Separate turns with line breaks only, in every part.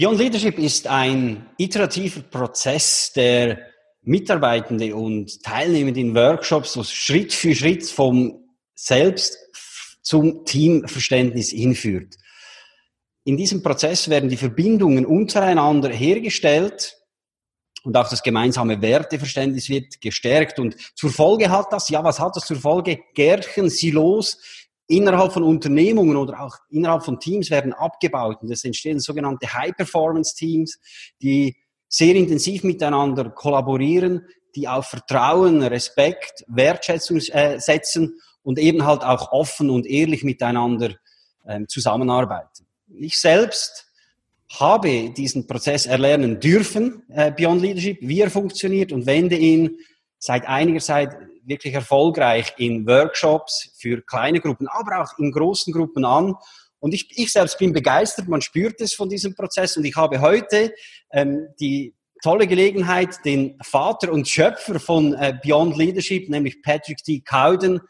Beyond Leadership ist ein iterativer Prozess, der Mitarbeitende und Teilnehmende in Workshops so Schritt für Schritt vom Selbst zum Teamverständnis hinführt. In diesem Prozess werden die Verbindungen untereinander hergestellt und auch das gemeinsame Werteverständnis wird gestärkt. Und zur Folge hat das, ja, was hat das zur Folge? Gärchen, Silos innerhalb von Unternehmungen oder auch innerhalb von Teams werden abgebaut. Und es entstehen sogenannte High-Performance-Teams, die sehr intensiv miteinander kollaborieren, die auf Vertrauen, Respekt, Wertschätzung äh, setzen und eben halt auch offen und ehrlich miteinander ähm, zusammenarbeiten. Ich selbst habe diesen Prozess erlernen dürfen, äh, Beyond Leadership, wie er funktioniert und wende ihn seit einiger Zeit wirklich erfolgreich in Workshops für kleine Gruppen, aber auch in großen Gruppen an. Und ich, ich selbst bin begeistert, man spürt es von diesem Prozess und ich habe heute ähm, die tolle Gelegenheit, den Vater und Schöpfer von äh, Beyond Leadership, nämlich Patrick D. Cowden,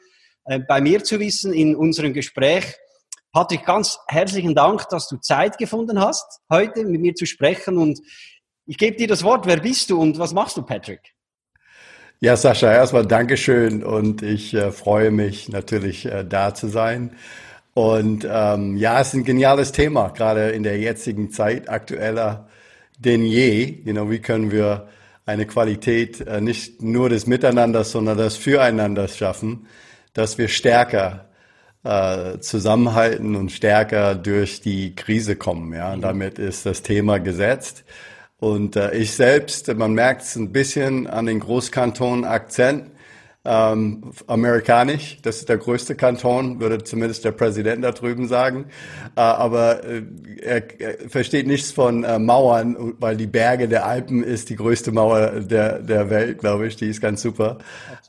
äh, bei mir zu wissen in unserem Gespräch. Patrick, ganz herzlichen Dank, dass du Zeit gefunden hast, heute mit mir zu sprechen und ich gebe dir das Wort. Wer bist du und was machst du, Patrick?
Ja, Sascha, erstmal Dankeschön und ich äh, freue mich natürlich äh, da zu sein. Und ähm, ja, es ist ein geniales Thema, gerade in der jetzigen Zeit, aktueller denn je. You know, wie können wir eine Qualität äh, nicht nur des Miteinanders, sondern des Füreinanders schaffen, dass wir stärker äh, zusammenhalten und stärker durch die Krise kommen. Ja, und damit ist das Thema gesetzt. Und äh, ich selbst, man merkt es ein bisschen an den Großkanton-Akzent, ähm, amerikanisch. Das ist der größte Kanton, würde zumindest der Präsident da drüben sagen. Äh, aber äh, er, er, versteht nichts von äh, Mauern, weil die Berge der Alpen ist die größte Mauer der, der Welt, glaube ich. Die ist ganz super.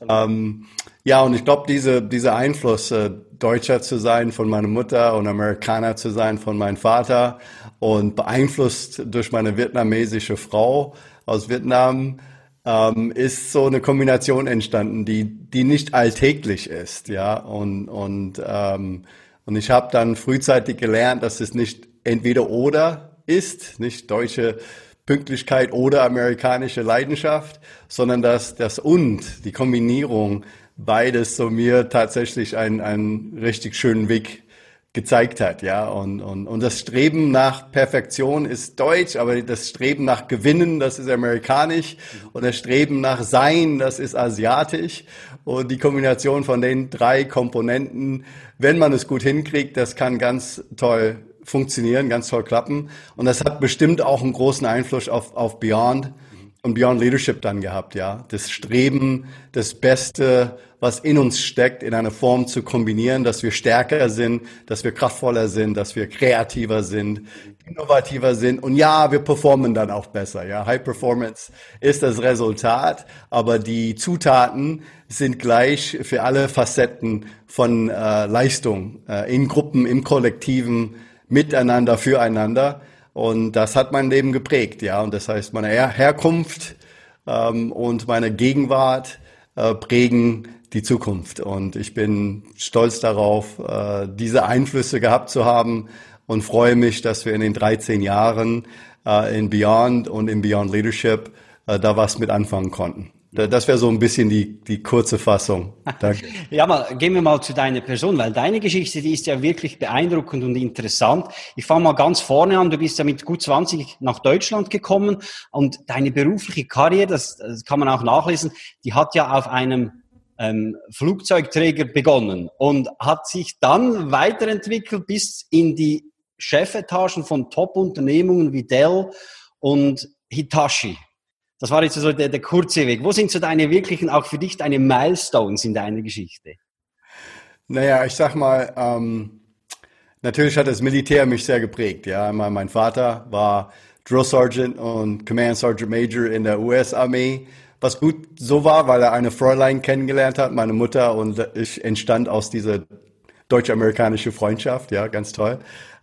Ähm, ja, und ich glaube, diese, dieser Einfluss, äh, Deutscher zu sein von meiner Mutter und Amerikaner zu sein von meinem Vater und beeinflusst durch meine vietnamesische Frau aus Vietnam, ähm, ist so eine Kombination entstanden, die, die nicht alltäglich ist, ja. Und, und, ähm, und ich habe dann frühzeitig gelernt, dass es nicht entweder oder ist, nicht deutsche Pünktlichkeit oder amerikanische Leidenschaft, sondern dass das und, die Kombinierung beides so mir tatsächlich einen, einen richtig schönen Weg gezeigt hat, ja. Und, und, und das Streben nach Perfektion ist deutsch, aber das Streben nach Gewinnen, das ist amerikanisch. Und das Streben nach Sein, das ist asiatisch. Und die Kombination von den drei Komponenten, wenn man es gut hinkriegt, das kann ganz toll funktionieren, ganz toll klappen. Und das hat bestimmt auch einen großen Einfluss auf, auf Beyond und Beyond Leadership dann gehabt, ja. Das Streben, das Beste, was in uns steckt, in einer Form zu kombinieren, dass wir stärker sind, dass wir kraftvoller sind, dass wir kreativer sind, innovativer sind. Und ja, wir performen dann auch besser, ja. High Performance ist das Resultat, aber die Zutaten sind gleich für alle Facetten von äh, Leistung, äh, in Gruppen, im Kollektiven, miteinander, füreinander. Und das hat mein Leben geprägt, ja. Und das heißt, meine Her Herkunft ähm, und meine Gegenwart äh, prägen die Zukunft. Und ich bin stolz darauf, äh, diese Einflüsse gehabt zu haben und freue mich, dass wir in den 13 Jahren äh, in Beyond und in Beyond Leadership äh, da was mit anfangen konnten. Das wäre so ein bisschen die, die kurze Fassung.
Danke. ja, mal, gehen wir mal zu deiner Person, weil deine Geschichte, die ist ja wirklich beeindruckend und interessant. Ich fange mal ganz vorne an. Du bist ja mit gut 20 nach Deutschland gekommen und deine berufliche Karriere, das, das kann man auch nachlesen, die hat ja auf einem ähm, Flugzeugträger begonnen und hat sich dann weiterentwickelt bis in die Chefetagen von Top-Unternehmungen wie Dell und Hitachi. Das war jetzt so der, der kurze Weg. Wo sind so deine wirklichen, auch für dich, deine Milestones in deiner Geschichte?
Naja, ich sag mal, ähm, natürlich hat das Militär mich sehr geprägt. Ja, mein Vater war Drill Sergeant und Command Sergeant Major in der US-Armee. Was gut so war, weil er eine Fräulein kennengelernt hat, meine Mutter, und ich entstand aus dieser deutsch-amerikanische Freundschaft, ja, ganz toll.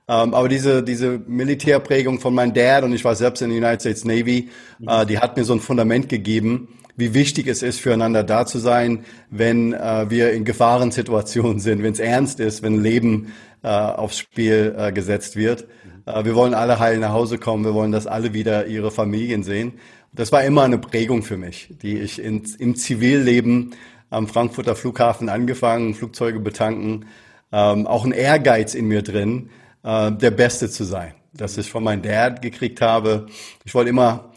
Ähm, aber diese, diese Militärprägung von meinem Dad und ich war selbst in der United States Navy, mhm. uh, die hat mir so ein Fundament gegeben, wie wichtig es ist, füreinander da zu sein, wenn uh, wir in Gefahrensituationen sind, wenn es ernst ist, wenn Leben uh, aufs Spiel gesetzt wird. Mhm. wir wollen alle heil nach Hause kommen, wir wollen, dass alle wieder ihre Familien sehen. Das war immer eine Prägung für mich, die ich in, im Zivilleben am Frankfurter Flughafen angefangen, Flugzeuge betanken, ähm, auch ein Ehrgeiz in mir drin, äh, der Beste zu sein. Das ich von meinem Dad gekriegt habe. Ich wollte immer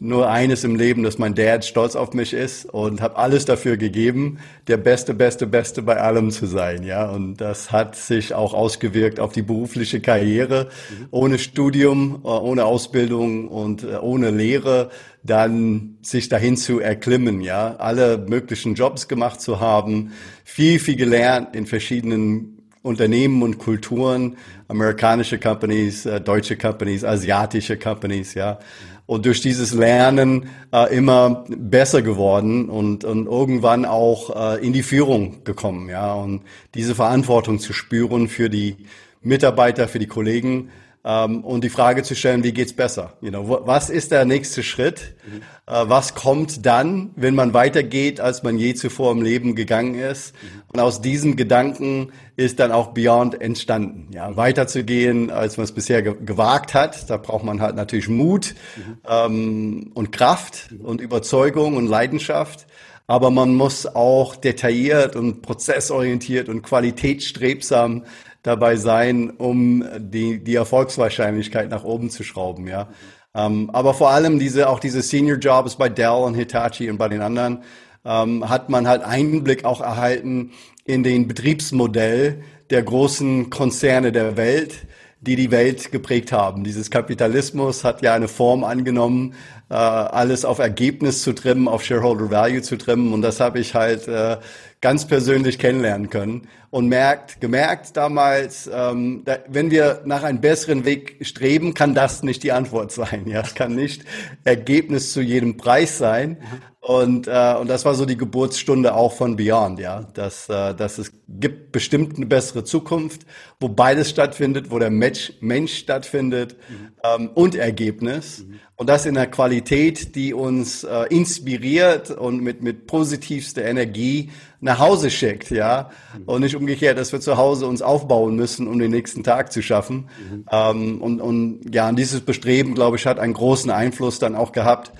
nur eines im Leben, dass mein Dad stolz auf mich ist und habe alles dafür gegeben, der Beste, Beste, Beste bei allem zu sein. Ja, und das hat sich auch ausgewirkt auf die berufliche Karriere. Mhm. Ohne Studium, äh, ohne Ausbildung und äh, ohne Lehre dann sich dahin zu erklimmen. Ja, alle möglichen Jobs gemacht zu haben, viel, viel gelernt in verschiedenen Unternehmen und Kulturen, amerikanische Companies, äh, deutsche Companies, asiatische Companies, ja. Und durch dieses Lernen äh, immer besser geworden und, und irgendwann auch äh, in die Führung gekommen, ja. Und diese Verantwortung zu spüren für die Mitarbeiter, für die Kollegen, ähm, und die Frage zu stellen, wie geht's besser? You know, was ist der nächste Schritt? Mhm. Äh, was kommt dann, wenn man weitergeht, als man je zuvor im Leben gegangen ist? Mhm. Und aus diesem Gedanken ist dann auch Beyond entstanden. Ja, weiterzugehen, als man es bisher ge gewagt hat. Da braucht man halt natürlich Mut mhm. ähm, und Kraft und Überzeugung und Leidenschaft aber man muss auch detailliert und prozessorientiert und qualitätsstrebsam dabei sein, um die, die Erfolgswahrscheinlichkeit nach oben zu schrauben, ja. Ähm, aber vor allem diese, auch diese Senior Jobs bei Dell und Hitachi und bei den anderen, ähm, hat man halt Einblick auch erhalten in den Betriebsmodell der großen Konzerne der Welt, die die Welt geprägt haben. Dieses Kapitalismus hat ja eine Form angenommen, äh, alles auf Ergebnis zu trimmen, auf Shareholder Value zu trimmen. Und das habe ich halt äh, ganz persönlich kennenlernen können und merkt, gemerkt damals, ähm, da, wenn wir nach einem besseren Weg streben, kann das nicht die Antwort sein. Ja, es kann nicht Ergebnis zu jedem Preis sein. Und, äh, und das war so die Geburtsstunde auch von Beyond, ja, dass, äh, dass es gibt bestimmt eine bessere Zukunft, wo beides stattfindet, wo der Mensch, Mensch stattfindet mhm. ähm, und Ergebnis. Mhm. Und das in einer Qualität, die uns äh, inspiriert und mit, mit positivster Energie nach Hause schickt, ja. Und nicht umgekehrt, dass wir zu Hause uns aufbauen müssen, um den nächsten Tag zu schaffen. Mhm. Ähm, und, und ja, und dieses Bestreben, glaube ich, hat einen großen Einfluss dann auch gehabt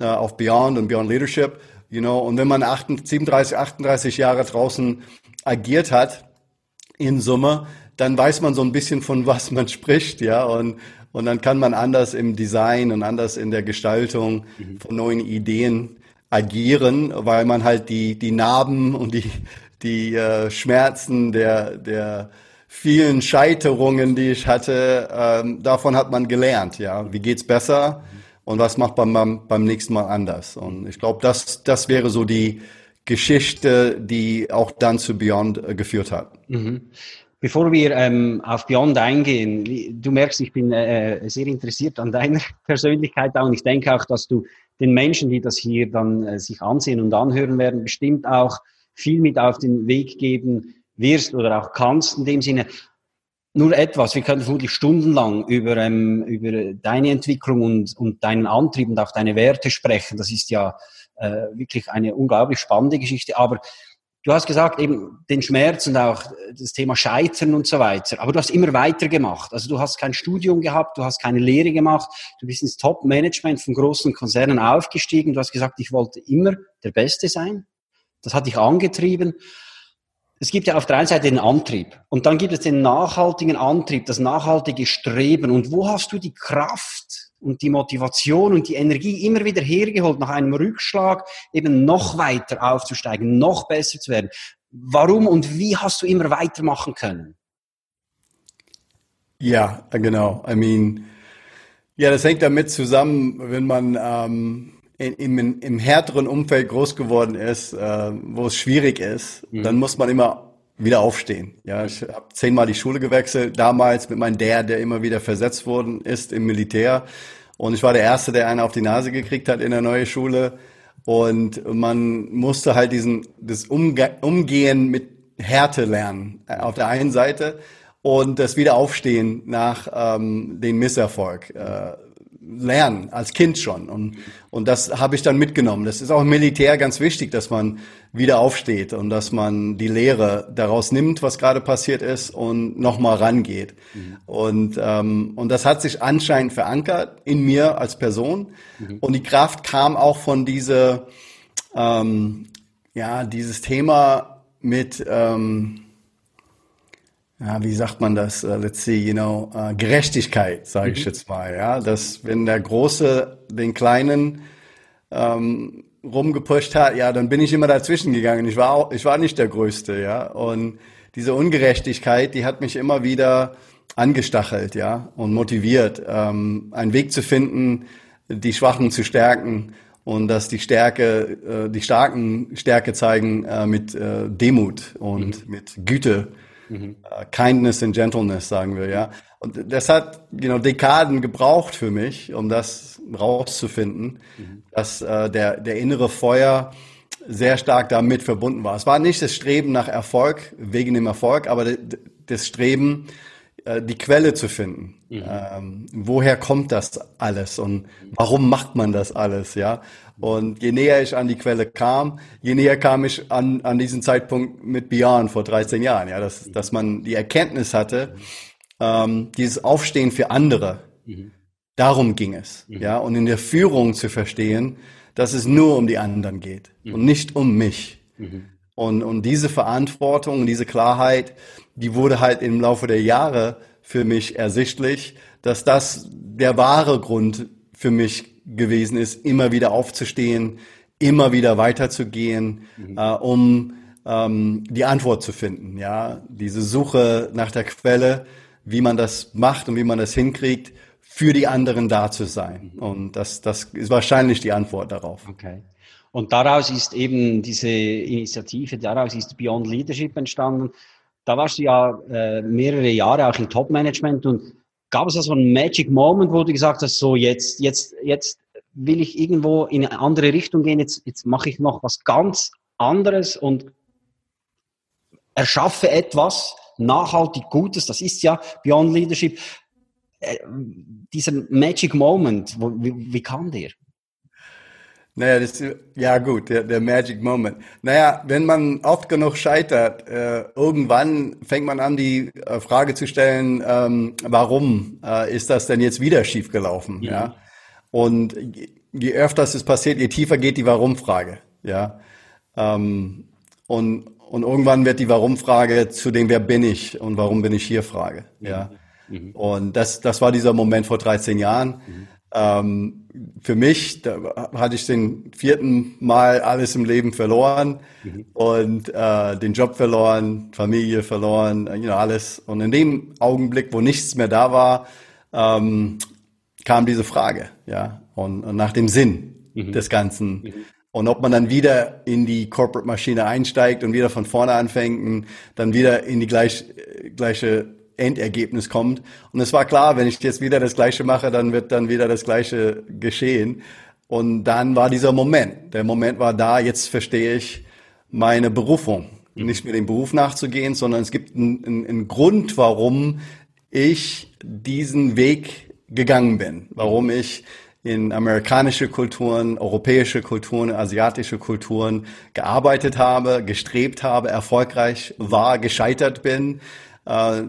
äh, auf Beyond und Beyond Leadership. You know, und wenn man 38, 37, 38 Jahre draußen agiert hat, in Summe, dann weiß man so ein bisschen, von was man spricht, ja. Und, und dann kann man anders im Design und anders in der Gestaltung mhm. von neuen Ideen agieren, weil man halt die, die Narben und die, die äh, Schmerzen der, der vielen Scheiterungen, die ich hatte, ähm, davon hat man gelernt, ja. Wie geht's besser und was macht man beim, nächsten Mal anders? Und ich glaube, das, das wäre so die Geschichte, die auch dann zu Beyond äh, geführt hat. Mhm.
Bevor wir ähm, auf Beyond eingehen, du merkst, ich bin äh, sehr interessiert an deiner Persönlichkeit auch und ich denke auch, dass du den Menschen, die das hier dann äh, sich ansehen und anhören werden, bestimmt auch viel mit auf den Weg geben wirst oder auch kannst in dem Sinne. Nur etwas, wir können vermutlich stundenlang über, ähm, über deine Entwicklung und, und deinen Antrieb und auch deine Werte sprechen. Das ist ja äh, wirklich eine unglaublich spannende Geschichte. Aber Du hast gesagt, eben den Schmerz und auch das Thema Scheitern und so weiter. Aber du hast immer weitergemacht. Also du hast kein Studium gehabt, du hast keine Lehre gemacht. Du bist ins Top-Management von großen Konzernen aufgestiegen. Du hast gesagt, ich wollte immer der Beste sein. Das hat dich angetrieben. Es gibt ja auf der einen Seite den Antrieb und dann gibt es den nachhaltigen Antrieb, das nachhaltige Streben. Und wo hast du die Kraft, und die Motivation und die Energie immer wieder hergeholt, nach einem Rückschlag eben noch weiter aufzusteigen, noch besser zu werden. Warum und wie hast du immer weitermachen können?
Ja, genau. I mean, ja, das hängt damit zusammen, wenn man ähm, in, im, im härteren Umfeld groß geworden ist, äh, wo es schwierig ist, mhm. dann muss man immer wieder aufstehen. Ja, ich habe zehnmal die Schule gewechselt, damals mit meinem Dad, der immer wieder versetzt worden ist im Militär. Und ich war der Erste, der einen auf die Nase gekriegt hat in der neuen Schule. Und man musste halt diesen, das Umge Umgehen mit Härte lernen. Äh, auf der einen Seite und das Wiederaufstehen nach ähm, dem Misserfolg. Äh, lernen, als Kind schon. Und, und das habe ich dann mitgenommen. Das ist auch im Militär ganz wichtig, dass man wieder aufsteht und dass man die Lehre daraus nimmt, was gerade passiert ist und nochmal rangeht. Mhm. Und, ähm, und das hat sich anscheinend verankert in mir als Person. Mhm. Und die Kraft kam auch von diese, ähm, ja, dieses Thema mit, ähm, ja, wie sagt man das? Uh, let's see, you know, uh, Gerechtigkeit, sage ich mhm. jetzt mal, ja, dass wenn der Große den Kleinen ähm, rumgepusht hat, ja, dann bin ich immer dazwischen gegangen. Ich war auch, ich war nicht der Größte, ja, und diese Ungerechtigkeit, die hat mich immer wieder angestachelt, ja, und motiviert, ähm, einen Weg zu finden, die Schwachen zu stärken und dass die Stärke, äh, die Starken Stärke zeigen äh, mit äh, Demut und mhm. mit Güte Mhm. Uh, kindness and Gentleness, sagen wir, ja. Und das hat, you know, Dekaden gebraucht für mich, um das rauszufinden, mhm. dass äh, der, der innere Feuer sehr stark damit verbunden war. Es war nicht das Streben nach Erfolg, wegen dem Erfolg, aber das Streben, äh, die Quelle zu finden. Mhm. Ähm, woher kommt das alles und warum macht man das alles, ja? Und je näher ich an die Quelle kam, je näher kam ich an, an diesen Zeitpunkt mit Beyond vor 13 Jahren, ja, dass, dass man die Erkenntnis hatte, ähm, dieses Aufstehen für andere, mhm. darum ging es, mhm. ja, und in der Führung zu verstehen, dass es nur um die anderen geht mhm. und nicht um mich. Und, und diese Verantwortung, diese Klarheit, die wurde halt im Laufe der Jahre für mich ersichtlich, dass das der wahre Grund für mich gewesen ist, immer wieder aufzustehen, immer wieder weiterzugehen, mhm. äh, um ähm, die Antwort zu finden. Ja, diese Suche nach der Quelle, wie man das macht und wie man das hinkriegt, für die anderen da zu sein. Mhm. Und das, das ist wahrscheinlich die Antwort darauf.
Okay. Und daraus ist eben diese Initiative, daraus ist Beyond Leadership entstanden. Da warst du ja äh, mehrere Jahre auch im Top-Management und Gab es da so einen Magic Moment, wo du gesagt hast, so jetzt, jetzt, jetzt will ich irgendwo in eine andere Richtung gehen, jetzt, jetzt mache ich noch was ganz anderes und erschaffe etwas nachhaltig Gutes, das ist ja Beyond Leadership. Äh, dieser Magic Moment, wo, wie, wie kam der?
Naja, das, ja gut, der, der Magic Moment. Naja, wenn man oft genug scheitert, äh, irgendwann fängt man an, die äh, Frage zu stellen, ähm, warum äh, ist das denn jetzt wieder schiefgelaufen? Ja. ja? Und je öfter es passiert, je tiefer geht die Warum-Frage. Ja. Ähm, und, und irgendwann wird die Warum-Frage zu dem Wer bin ich und warum bin ich hier Frage. Ja. Mhm. Und das, das war dieser Moment vor 13 Jahren. Mhm. Ähm, für mich, da hatte ich den vierten Mal alles im Leben verloren mhm. und äh, den Job verloren, Familie verloren, you know, alles. Und in dem Augenblick, wo nichts mehr da war, ähm, kam diese Frage, ja, und, und nach dem Sinn mhm. des Ganzen. Mhm. Und ob man dann wieder in die Corporate-Maschine einsteigt und wieder von vorne anfängt und dann wieder in die gleich, gleiche Endergebnis kommt. Und es war klar, wenn ich jetzt wieder das Gleiche mache, dann wird dann wieder das Gleiche geschehen. Und dann war dieser Moment. Der Moment war da, jetzt verstehe ich meine Berufung. Nicht mehr dem Beruf nachzugehen, sondern es gibt einen, einen, einen Grund, warum ich diesen Weg gegangen bin. Warum ich in amerikanische Kulturen, europäische Kulturen, asiatische Kulturen gearbeitet habe, gestrebt habe, erfolgreich war, gescheitert bin. Äh,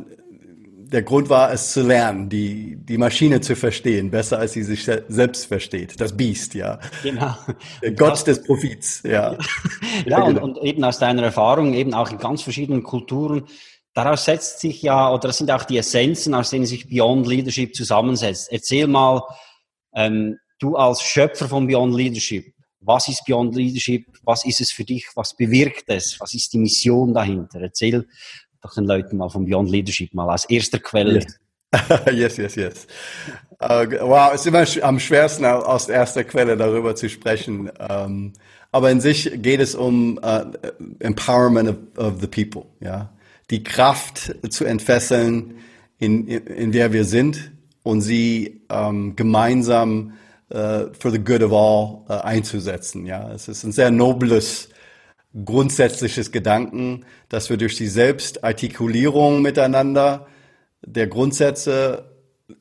der Grund war, es zu lernen, die, die Maschine zu verstehen, besser als sie sich selbst versteht. Das Biest, ja. Genau. Der Gott das, des Profits, ja.
ja, und, und eben aus deiner Erfahrung, eben auch in ganz verschiedenen Kulturen, daraus setzt sich ja, oder das sind auch die Essenzen, aus denen sich Beyond Leadership zusammensetzt. Erzähl mal, ähm, du als Schöpfer von Beyond Leadership, was ist Beyond Leadership? Was ist es für dich? Was bewirkt es? Was ist die Mission dahinter? Erzähl doch den Leuten mal von Beyond Leadership mal als erster Quelle.
Yes. yes, yes. Uh, wow, es ist immer am schwersten aus erster Quelle darüber zu sprechen. Um, ähm, aber in sich geht es um uh, Empowerment of, of, the people, ja. Die Kraft zu entfesseln, in, in, in der wir sind und sie ähm, gemeinsam äh, for the good of all einzusetzen. Ja, es ist ein sehr nobles grundsätzliches Gedanken, dass wir durch die Selbstartikulierung miteinander der Grundsätze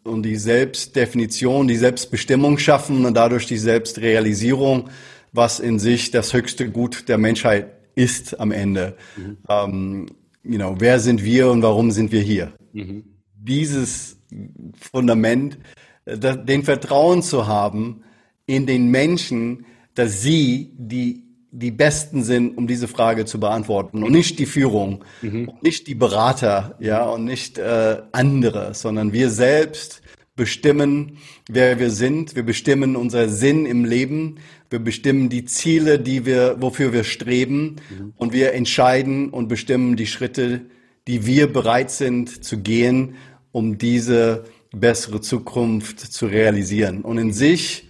und die Selbstdefinition, die Selbstbestimmung schaffen und dadurch die Selbstrealisierung, was in sich das höchste Gut der Menschheit ist am Ende. Mhm. Ähm, you know, wer sind wir und warum sind wir hier? Mhm. Dieses Fundament, äh, den Vertrauen zu haben in den Menschen, dass sie die die Besten sind, um diese Frage zu beantworten und nicht die Führung, mhm. nicht die Berater, ja, und nicht äh, andere, sondern wir selbst bestimmen, wer wir sind. Wir bestimmen unser Sinn im Leben. Wir bestimmen die Ziele, die wir, wofür wir streben. Mhm. Und wir entscheiden und bestimmen die Schritte, die wir bereit sind zu gehen, um diese bessere Zukunft zu realisieren. Und in sich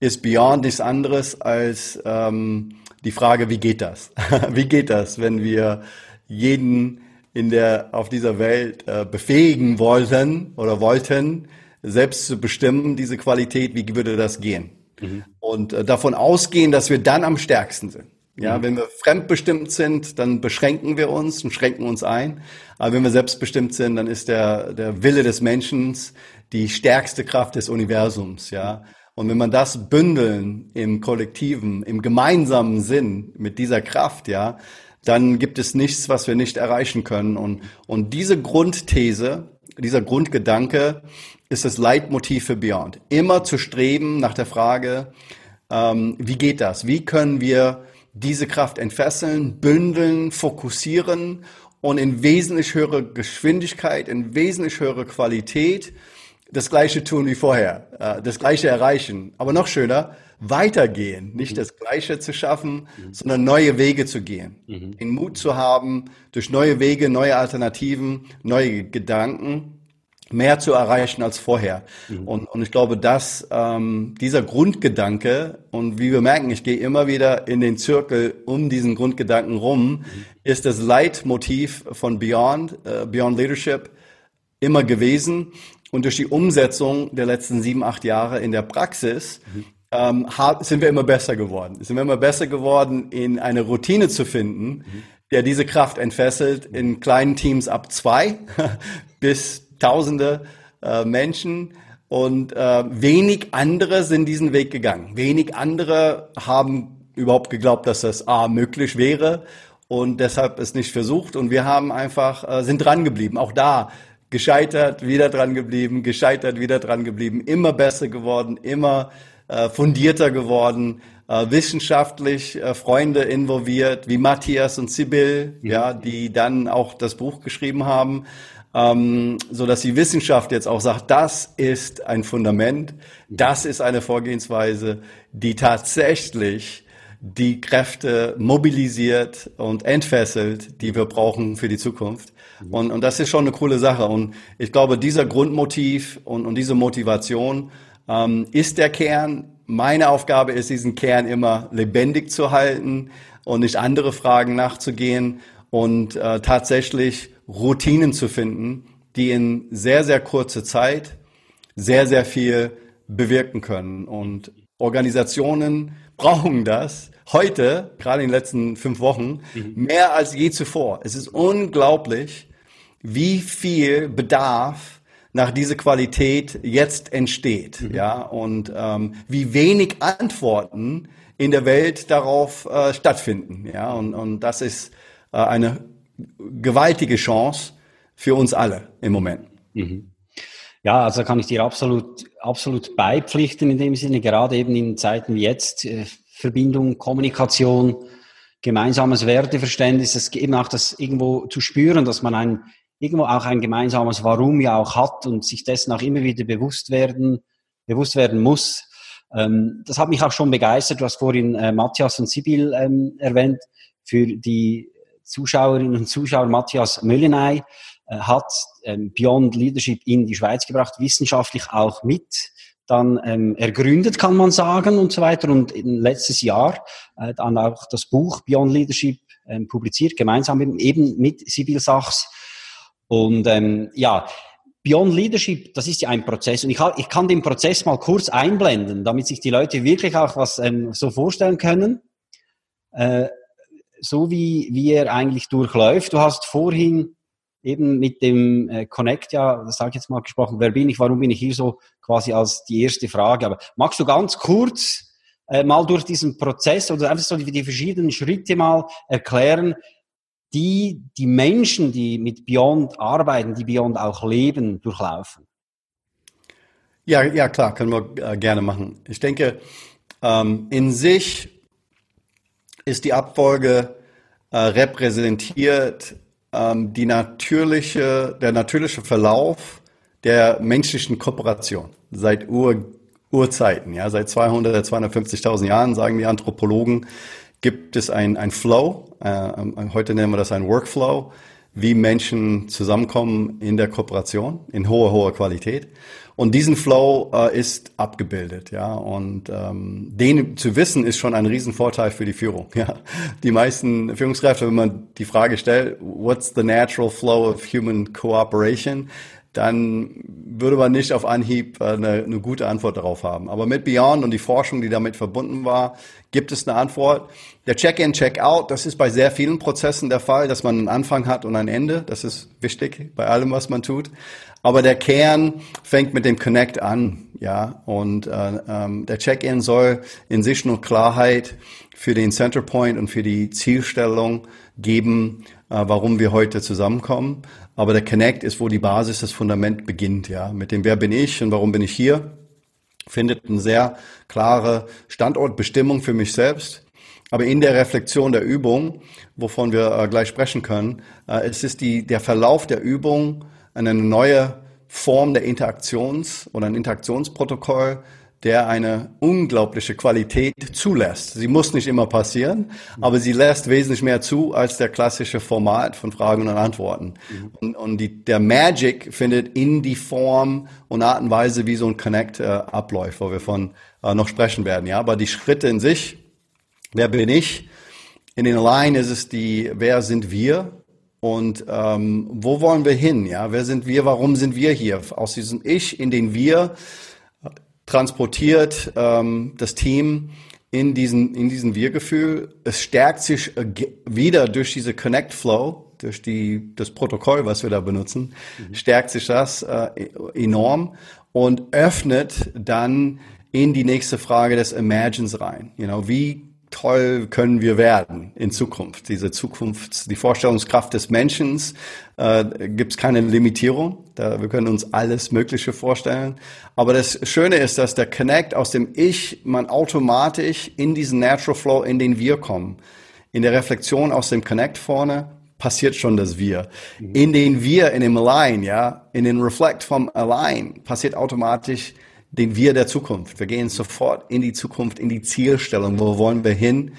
ist Beyond nichts anderes als ähm, die Frage, wie geht das? wie geht das, wenn wir jeden in der, auf dieser Welt äh, befähigen wollten oder wollten, selbst zu bestimmen, diese Qualität, wie würde das gehen? Mhm. Und äh, davon ausgehen, dass wir dann am stärksten sind. Ja, mhm. wenn wir fremdbestimmt sind, dann beschränken wir uns und schränken uns ein. Aber wenn wir selbstbestimmt sind, dann ist der, der Wille des Menschen die stärkste Kraft des Universums, ja. Und wenn man das bündeln im kollektiven, im gemeinsamen Sinn mit dieser Kraft, ja, dann gibt es nichts, was wir nicht erreichen können. Und, und diese Grundthese, dieser Grundgedanke ist das Leitmotiv für Beyond. Immer zu streben nach der Frage, ähm, wie geht das? Wie können wir diese Kraft entfesseln, bündeln, fokussieren und in wesentlich höhere Geschwindigkeit, in wesentlich höhere Qualität das Gleiche tun wie vorher, äh, das Gleiche erreichen. Aber noch schöner, weitergehen, nicht mhm. das Gleiche zu schaffen, mhm. sondern neue Wege zu gehen. Mhm. Den Mut zu haben, durch neue Wege, neue Alternativen, neue Gedanken mehr zu erreichen als vorher. Mhm. Und, und ich glaube, dass ähm, dieser Grundgedanke, und wie wir merken, ich gehe immer wieder in den Zirkel um diesen Grundgedanken rum, mhm. ist das Leitmotiv von Beyond, äh, Beyond Leadership immer gewesen. Und durch die Umsetzung der letzten sieben, acht Jahre in der Praxis mhm. ähm, sind wir immer besser geworden. Sind wir immer besser geworden, in eine Routine zu finden, mhm. der diese Kraft entfesselt in kleinen Teams ab zwei bis Tausende äh, Menschen. Und äh, wenig andere sind diesen Weg gegangen. Wenig andere haben überhaupt geglaubt, dass das A möglich wäre und deshalb es nicht versucht. Und wir haben einfach, äh, sind dran geblieben. Auch da gescheitert, wieder dran geblieben, gescheitert, wieder dran geblieben, immer besser geworden, immer äh, fundierter geworden, äh, wissenschaftlich äh, Freunde involviert, wie Matthias und Sibyl, mhm. ja, die dann auch das Buch geschrieben haben, ähm, so dass die Wissenschaft jetzt auch sagt, das ist ein Fundament, das ist eine Vorgehensweise, die tatsächlich die Kräfte mobilisiert und entfesselt, die wir brauchen für die Zukunft. Mhm. Und, und das ist schon eine coole Sache. Und ich glaube, dieser Grundmotiv und, und diese Motivation ähm, ist der Kern. Meine Aufgabe ist, diesen Kern immer lebendig zu halten und nicht andere Fragen nachzugehen und äh, tatsächlich Routinen zu finden, die in sehr, sehr kurzer Zeit sehr, sehr viel bewirken können. Und Organisationen brauchen das heute, gerade in den letzten fünf Wochen, mhm. mehr als je zuvor. Es ist unglaublich, wie viel Bedarf nach dieser Qualität jetzt entsteht, mhm. ja, und ähm, wie wenig Antworten in der Welt darauf äh, stattfinden, ja, und, und das ist äh, eine gewaltige Chance für uns alle im Moment. Mhm.
Ja, also kann ich dir absolut, absolut beipflichten in dem Sinne, gerade eben in Zeiten wie jetzt, äh, Verbindung, Kommunikation, gemeinsames Werteverständnis, das eben auch das irgendwo zu spüren, dass man ein, irgendwo auch ein gemeinsames Warum ja auch hat und sich dessen auch immer wieder bewusst werden, bewusst werden muss. Ähm, das hat mich auch schon begeistert. Du hast vorhin äh, Matthias und Sibyl ähm, erwähnt. Für die Zuschauerinnen und Zuschauer, Matthias Möllenei äh, hat ähm, Beyond Leadership in die Schweiz gebracht, wissenschaftlich auch mit dann ähm, ergründet, kann man sagen und so weiter. Und letztes Jahr äh, dann auch das Buch Beyond Leadership ähm, publiziert, gemeinsam eben, eben mit Sibyl Sachs. Und ähm, ja, Beyond Leadership, das ist ja ein Prozess. Und ich, ich kann den Prozess mal kurz einblenden, damit sich die Leute wirklich auch was ähm, so vorstellen können. Äh, so wie, wie er eigentlich durchläuft. Du hast vorhin eben mit dem äh, Connect, ja, das sage ich jetzt mal gesprochen, wer bin ich, warum bin ich hier so quasi als die erste Frage. Aber magst du ganz kurz äh, mal durch diesen Prozess oder einfach so die, die verschiedenen Schritte mal erklären, die die Menschen, die mit Beyond arbeiten, die Beyond auch leben, durchlaufen?
Ja, ja klar, können wir äh, gerne machen. Ich denke, ähm, in sich ist die Abfolge äh, repräsentiert ähm, die natürliche, der natürliche Verlauf der menschlichen Kooperation. Seit Ur, Urzeiten, ja, seit 200, 250.000 Jahren, sagen die Anthropologen, gibt es ein, ein Flow, äh, heute nennen wir das ein Workflow, wie Menschen zusammenkommen in der Kooperation in hoher, hoher Qualität. Und diesen Flow äh, ist abgebildet, ja. Und ähm, den zu wissen ist schon ein Riesenvorteil für die Führung. Ja, die meisten Führungskräfte, wenn man die Frage stellt, what's the natural flow of human cooperation, dann würde man nicht auf Anhieb äh, eine, eine gute Antwort darauf haben. Aber mit Beyond und die Forschung, die damit verbunden war, gibt es eine Antwort. Der Check-in, Check-out, das ist bei sehr vielen Prozessen der Fall, dass man einen Anfang hat und ein Ende. Das ist wichtig bei allem, was man tut. Aber der Kern fängt mit dem Connect an, ja. Und äh, ähm, der Check-in soll in sich nur Klarheit für den Centerpoint und für die Zielstellung geben, äh, warum wir heute zusammenkommen. Aber der Connect ist, wo die Basis, das Fundament beginnt, ja. Mit dem Wer bin ich und warum bin ich hier, findet eine sehr klare Standortbestimmung für mich selbst. Aber in der Reflexion der Übung, wovon wir äh, gleich sprechen können, äh, es ist die, der Verlauf der Übung eine neue Form der Interaktions- oder ein Interaktionsprotokoll, der eine unglaubliche Qualität zulässt. Sie muss nicht immer passieren, aber sie lässt wesentlich mehr zu als der klassische Format von Fragen und Antworten. Mhm. Und, und die, der Magic findet in die Form und Art und Weise, wie so ein Connect äh, abläuft, wo wir von äh, noch sprechen werden. Ja, aber die Schritte in sich, wer bin ich? In den Line ist es die, wer sind wir? Und ähm, wo wollen wir hin? Ja, wer sind wir? Warum sind wir hier? Aus diesem Ich in den Wir transportiert ähm, das Team in diesen, in diesen Wir-Gefühl. Es stärkt sich äh, wieder durch diese Connect Flow, durch die, das Protokoll, was wir da benutzen, mhm. stärkt sich das äh, enorm und öffnet dann in die nächste Frage des Imagines rein. You know, wie toll können wir werden in Zukunft. Diese Zukunft, die Vorstellungskraft des Menschen, äh, gibt es keine Limitierung. Da, wir können uns alles Mögliche vorstellen. Aber das Schöne ist, dass der Connect aus dem Ich man automatisch in diesen Natural Flow, in den Wir kommen. In der Reflexion aus dem Connect vorne passiert schon das Wir. Mhm. In den Wir, in dem Align, ja, in den Reflect vom Align passiert automatisch den Wir der Zukunft. Wir gehen sofort in die Zukunft, in die Zielstellung. Wo wollen wir hin?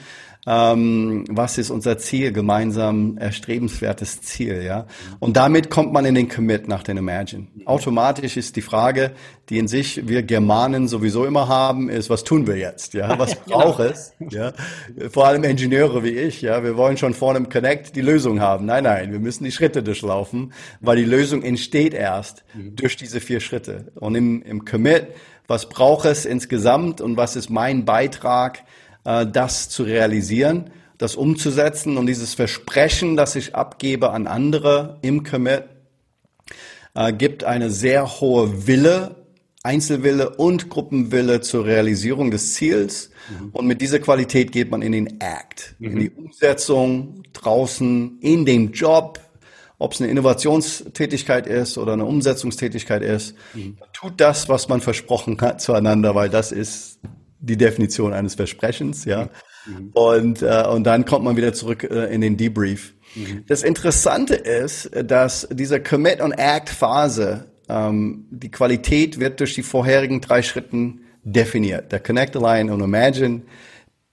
Ähm, was ist unser Ziel, gemeinsam erstrebenswertes Ziel, ja? Und damit kommt man in den Commit nach den Imagine. Automatisch ist die Frage, die in sich wir Germanen sowieso immer haben, ist, was tun wir jetzt, ja? Was genau. braucht es, ja? Vor allem Ingenieure wie ich, ja? Wir wollen schon vor einem Connect die Lösung haben. Nein, nein, wir müssen die Schritte durchlaufen, weil die Lösung entsteht erst mhm. durch diese vier Schritte. Und im, im Commit, was braucht es insgesamt und was ist mein Beitrag, das zu realisieren, das umzusetzen und dieses Versprechen, das ich abgebe an andere im Commit, äh, gibt eine sehr hohe Wille, Einzelwille und Gruppenwille zur Realisierung des Ziels. Mhm. Und mit dieser Qualität geht man in den Act, mhm. in die Umsetzung draußen, in dem Job, ob es eine Innovationstätigkeit ist oder eine Umsetzungstätigkeit ist. Mhm. Tut das, was man versprochen hat zueinander, weil das ist die Definition eines Versprechens, ja. Mhm. Und, äh, und dann kommt man wieder zurück äh, in den Debrief. Mhm. Das Interessante ist, dass diese Commit- und Act-Phase, ähm, die Qualität wird durch die vorherigen drei Schritten definiert. Der Connect, Align und Imagine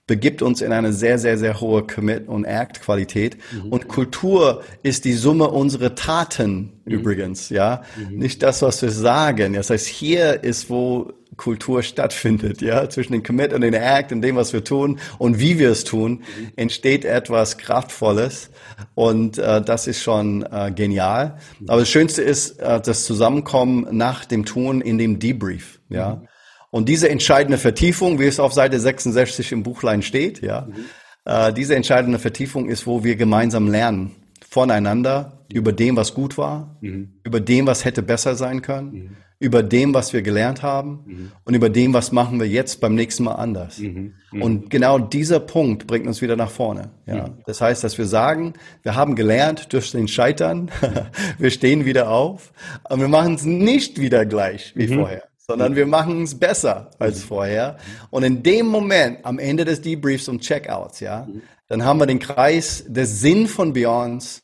begibt uns in eine sehr, sehr, sehr hohe Commit- und Act-Qualität. Mhm. Und Kultur ist die Summe unserer Taten mhm. übrigens, ja. Mhm. Nicht das, was wir sagen. Das heißt, hier ist, wo Kultur stattfindet, ja, zwischen dem Commit und dem Act und dem, was wir tun und wie wir es tun, entsteht etwas Kraftvolles und äh, das ist schon äh, genial. Aber das Schönste ist äh, das Zusammenkommen nach dem Tun in dem Debrief, ja. Und diese entscheidende Vertiefung, wie es auf Seite 66 im Buchlein steht, ja, mhm. äh, diese entscheidende Vertiefung ist, wo wir gemeinsam lernen voneinander über dem, was gut war, mhm. über dem, was hätte besser sein können, mhm. über dem, was wir gelernt haben mhm. und über dem, was machen wir jetzt beim nächsten Mal anders. Mhm. Mhm. Und genau dieser Punkt bringt uns wieder nach vorne. Ja. Mhm. Das heißt, dass wir sagen, wir haben gelernt durch den Scheitern, wir stehen wieder auf, aber wir machen es nicht wieder gleich wie vorher sondern wir machen es besser als vorher. Und in dem Moment, am Ende des Debriefs und Checkouts, ja, dann haben wir den Kreis des Sinn von Beyonds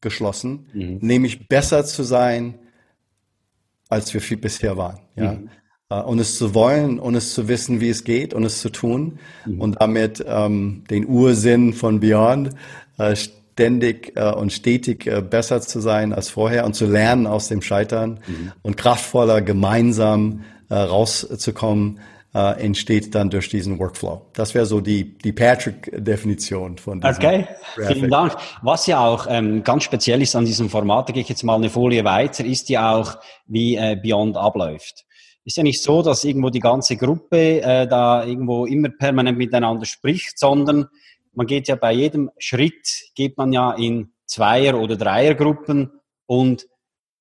geschlossen, mhm. nämlich besser zu sein, als wir viel bisher waren. Ja? Mhm. Äh, und es zu wollen und es zu wissen, wie es geht und es zu tun mhm. und damit ähm, den Ursinn von Beyond äh, ständig äh, und stetig äh, besser zu sein als vorher und zu lernen aus dem Scheitern mhm. und kraftvoller gemeinsam äh, rauszukommen äh, entsteht dann durch diesen Workflow. Das wäre so die, die Patrick-Definition von
diesem Okay, Graphic. vielen Dank. Was ja auch ähm, ganz speziell ist an diesem Format, da gehe ich jetzt mal eine Folie weiter, ist ja auch, wie äh, Beyond abläuft. Ist ja nicht so, dass irgendwo die ganze Gruppe äh, da irgendwo immer permanent miteinander spricht, sondern man geht ja bei jedem Schritt, geht man ja in Zweier- oder Dreiergruppen und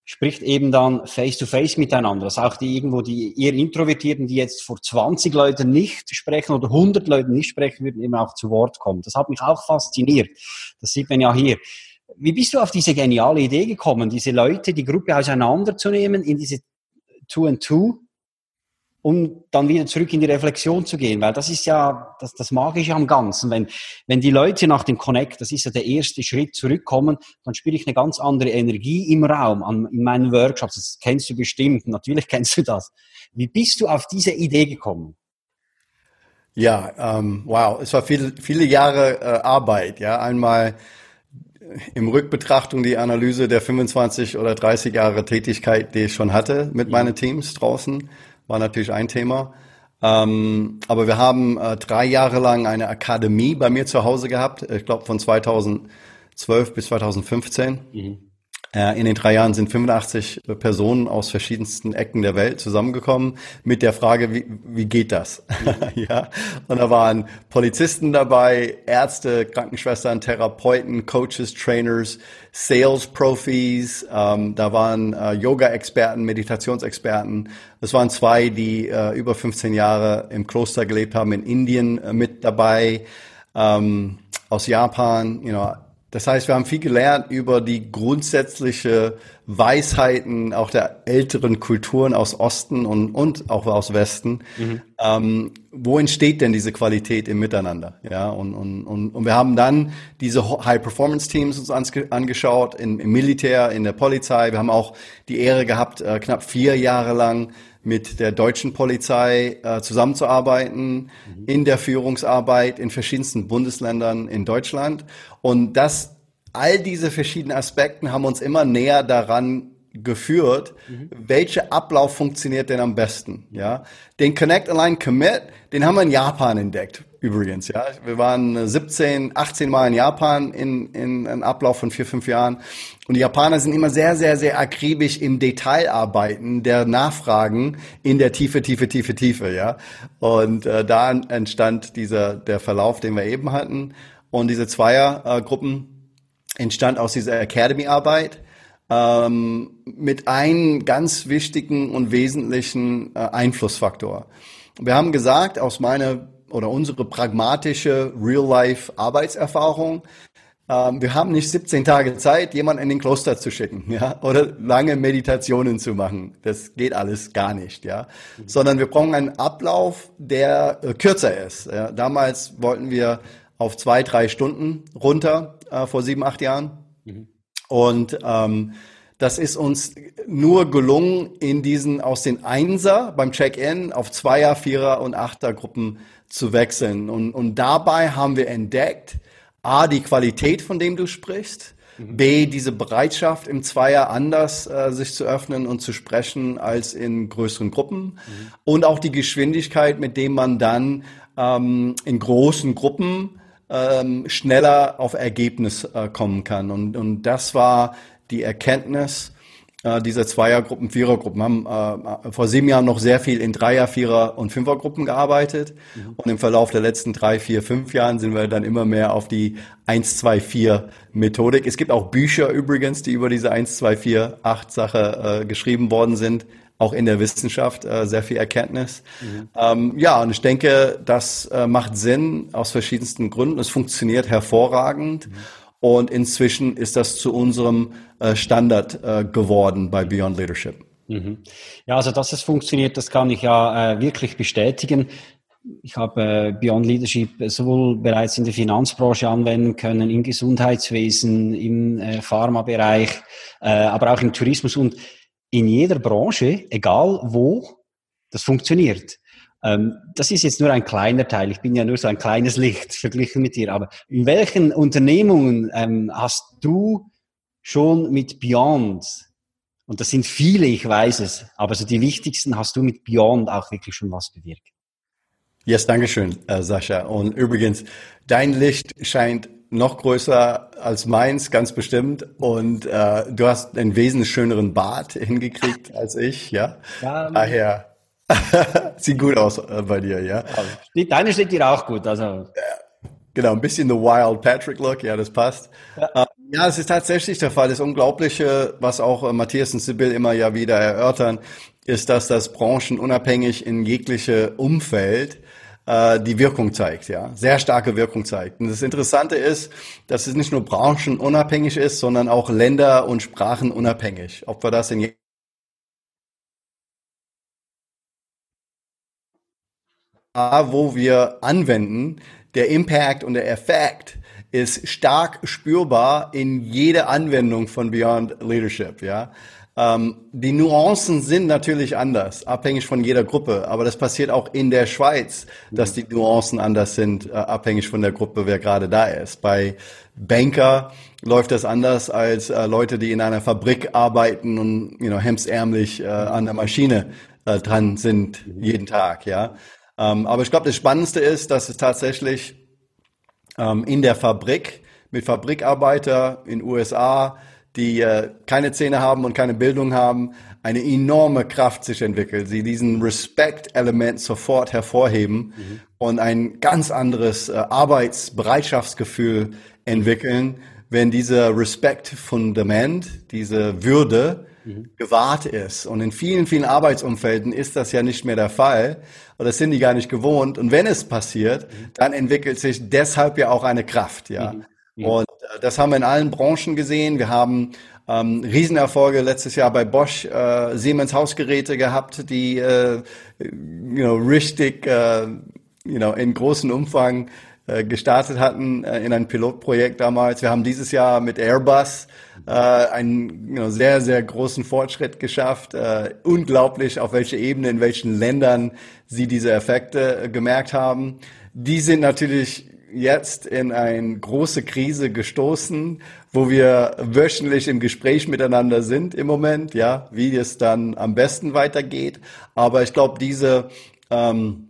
spricht eben dann face to face miteinander. Dass auch die irgendwo die eher Introvertierten, die jetzt vor 20 Leuten nicht sprechen oder 100 Leuten nicht sprechen würden, eben auch zu Wort kommen. Das hat mich auch fasziniert. Das sieht man ja hier. Wie bist du auf diese geniale Idee gekommen, diese Leute, die Gruppe auseinanderzunehmen in diese Two and Two um dann wieder zurück in die Reflexion zu gehen, weil das ist ja das, das Magische am Ganzen. Wenn, wenn die Leute nach dem Connect, das ist ja der erste Schritt, zurückkommen, dann spüre ich eine ganz andere Energie im Raum, an, in meinen Workshops. Das kennst du bestimmt, natürlich kennst du das. Wie bist du auf diese Idee gekommen?
Ja, ähm, wow, es war viel, viele Jahre äh, Arbeit. Ja, einmal im Rückbetrachtung die Analyse der 25 oder 30 Jahre Tätigkeit, die ich schon hatte mit meinen Teams draußen war natürlich ein Thema. Ähm, aber wir haben äh, drei Jahre lang eine Akademie bei mir zu Hause gehabt, ich glaube von 2012 bis 2015. Mhm. Äh, in den drei Jahren sind 85 Personen aus verschiedensten Ecken der Welt zusammengekommen mit der Frage, wie, wie geht das? ja. Und da waren Polizisten dabei, Ärzte, Krankenschwestern, Therapeuten, Coaches, Trainers, Sales-Profis, ähm, da waren äh, Yoga-Experten, Meditationsexperten. Es waren zwei, die äh, über 15 Jahre im Kloster gelebt haben, in Indien äh, mit dabei, ähm, aus Japan, you know, das heißt, wir haben viel gelernt über die grundsätzliche Weisheiten auch der älteren Kulturen aus Osten und, und auch aus Westen. Mhm. Ähm, wo entsteht denn diese Qualität im Miteinander? Ja, und, und, und, und wir haben dann diese High-Performance-Teams uns angeschaut in, im Militär, in der Polizei. Wir haben auch die Ehre gehabt, äh, knapp vier Jahre lang mit der deutschen Polizei äh, zusammenzuarbeiten mhm. in der Führungsarbeit in verschiedensten Bundesländern in Deutschland. Und das, all diese verschiedenen Aspekten haben uns immer näher daran geführt, mhm. welcher Ablauf funktioniert denn am besten, ja? Den Connect Align Commit, den haben wir in Japan entdeckt, übrigens, ja. Wir waren 17, 18 Mal in Japan in, in einem Ablauf von vier, fünf Jahren. Und die Japaner sind immer sehr, sehr, sehr akribisch im Detailarbeiten der Nachfragen in der Tiefe, Tiefe, Tiefe, Tiefe, ja. Und äh, da entstand dieser, der Verlauf, den wir eben hatten. Und diese Zweiergruppen entstand aus dieser Academy-Arbeit ähm, mit einem ganz wichtigen und wesentlichen äh, Einflussfaktor. Wir haben gesagt, aus meiner oder unsere pragmatische Real-Life-Arbeitserfahrung, ähm, wir haben nicht 17 Tage Zeit, jemanden in den Kloster zu schicken, ja, oder lange Meditationen zu machen. Das geht alles gar nicht, ja. Mhm. Sondern wir brauchen einen Ablauf, der äh, kürzer ist. Ja. Damals wollten wir auf zwei, drei Stunden runter äh, vor sieben, acht Jahren. Mhm. Und ähm, das ist uns nur gelungen, in diesen aus den Einser beim Check-in auf Zweier, Vierer und Achter Gruppen zu wechseln. Und, und dabei haben wir entdeckt, A, die Qualität, von dem du sprichst, Mhm. B, diese Bereitschaft im Zweier anders äh, sich zu öffnen und zu sprechen als in größeren Gruppen. Mhm. Und auch die Geschwindigkeit, mit dem man dann ähm, in großen Gruppen ähm, schneller auf Ergebnis äh, kommen kann. Und, und das war die Erkenntnis, äh, dieser Zweiergruppen, Vierergruppen haben äh, vor sieben Jahren noch sehr viel in Dreier, Vierer und Fünfergruppen gearbeitet. Mhm. Und im Verlauf der letzten drei, vier, fünf Jahren sind wir dann immer mehr auf die 1, 2, 4 Methodik. Es gibt auch Bücher übrigens, die über diese 1, 2, 4, 8 Sache äh, geschrieben worden sind. Auch in der Wissenschaft äh, sehr viel Erkenntnis. Mhm. Ähm, ja, und ich denke, das äh, macht Sinn aus verschiedensten Gründen. Es funktioniert hervorragend. Mhm. Und inzwischen ist das zu unserem äh, Standard äh, geworden bei Beyond Leadership.
Mhm. Ja, also dass es funktioniert, das kann ich ja äh, wirklich bestätigen. Ich habe Beyond Leadership sowohl bereits in der Finanzbranche anwenden können, im Gesundheitswesen, im Pharmabereich, aber auch im Tourismus und in jeder Branche, egal wo, das funktioniert. Ähm, das ist jetzt nur ein kleiner Teil. Ich bin ja nur so ein kleines Licht verglichen mit dir. Aber in welchen Unternehmungen ähm, hast du schon mit Beyond, und das sind viele, ich weiß es, aber so die wichtigsten hast du mit Beyond auch wirklich schon was bewirkt?
Yes, Dankeschön, äh, Sascha. Und übrigens, dein Licht scheint noch größer als meins, ganz bestimmt. Und äh, du hast einen wesentlich schöneren Bart hingekriegt als ich, ja. ja Daher Sieht gut aus äh, bei dir, ja.
ja. Deine steht dir auch gut, also. Ja,
genau, ein bisschen the Wild Patrick Look, ja, das passt. Ja. Ähm, ja, es ist tatsächlich der Fall. Das Unglaubliche, was auch äh, Matthias und Sibyl immer ja wieder erörtern, ist, dass das branchenunabhängig in jegliche Umfeld äh, die Wirkung zeigt, ja, sehr starke Wirkung zeigt. Und das Interessante ist, dass es nicht nur branchenunabhängig ist, sondern auch länder- und sprachenunabhängig. Ob wir das in wo wir anwenden, der Impact und der Effekt ist stark spürbar in jeder Anwendung von Beyond Leadership, ja. Ähm, die Nuancen sind natürlich anders, abhängig von jeder Gruppe, aber das passiert auch in der Schweiz, dass die Nuancen anders sind, äh, abhängig von der Gruppe, wer gerade da ist. Bei Banker läuft das anders als äh, Leute, die in einer Fabrik arbeiten und you know, hemsärmlich äh, an der Maschine äh, dran sind jeden Tag, ja. Ähm, aber ich glaube, das Spannendste ist, dass es tatsächlich ähm, in der Fabrik mit Fabrikarbeiter in USA, die äh, keine Zähne haben und keine Bildung haben, eine enorme Kraft sich entwickelt. Sie diesen Respekt-Element sofort hervorheben mhm. und ein ganz anderes äh, Arbeitsbereitschaftsgefühl entwickeln, wenn dieser Respekt-Fundament, diese Würde mhm. gewahrt ist. Und in vielen, vielen Arbeitsumfelden ist das ja nicht mehr der Fall. Oder das sind die gar nicht gewohnt. Und wenn es passiert, mhm. dann entwickelt sich deshalb ja auch eine Kraft, ja. Mhm. mhm. Und äh, das haben wir in allen Branchen gesehen. Wir haben ähm, Riesenerfolge letztes Jahr bei Bosch, äh, Siemens Hausgeräte gehabt, die äh, you know, richtig äh, you know, in großem Umfang gestartet hatten äh, in ein Pilotprojekt damals. Wir haben dieses Jahr mit Airbus äh, einen know, sehr, sehr großen Fortschritt geschafft. Äh, unglaublich, auf welche Ebene, in welchen Ländern sie diese Effekte äh, gemerkt haben. Die sind natürlich jetzt in eine große Krise gestoßen, wo wir wöchentlich im Gespräch miteinander sind im Moment, ja, wie es dann am besten weitergeht. Aber ich glaube, diese ähm,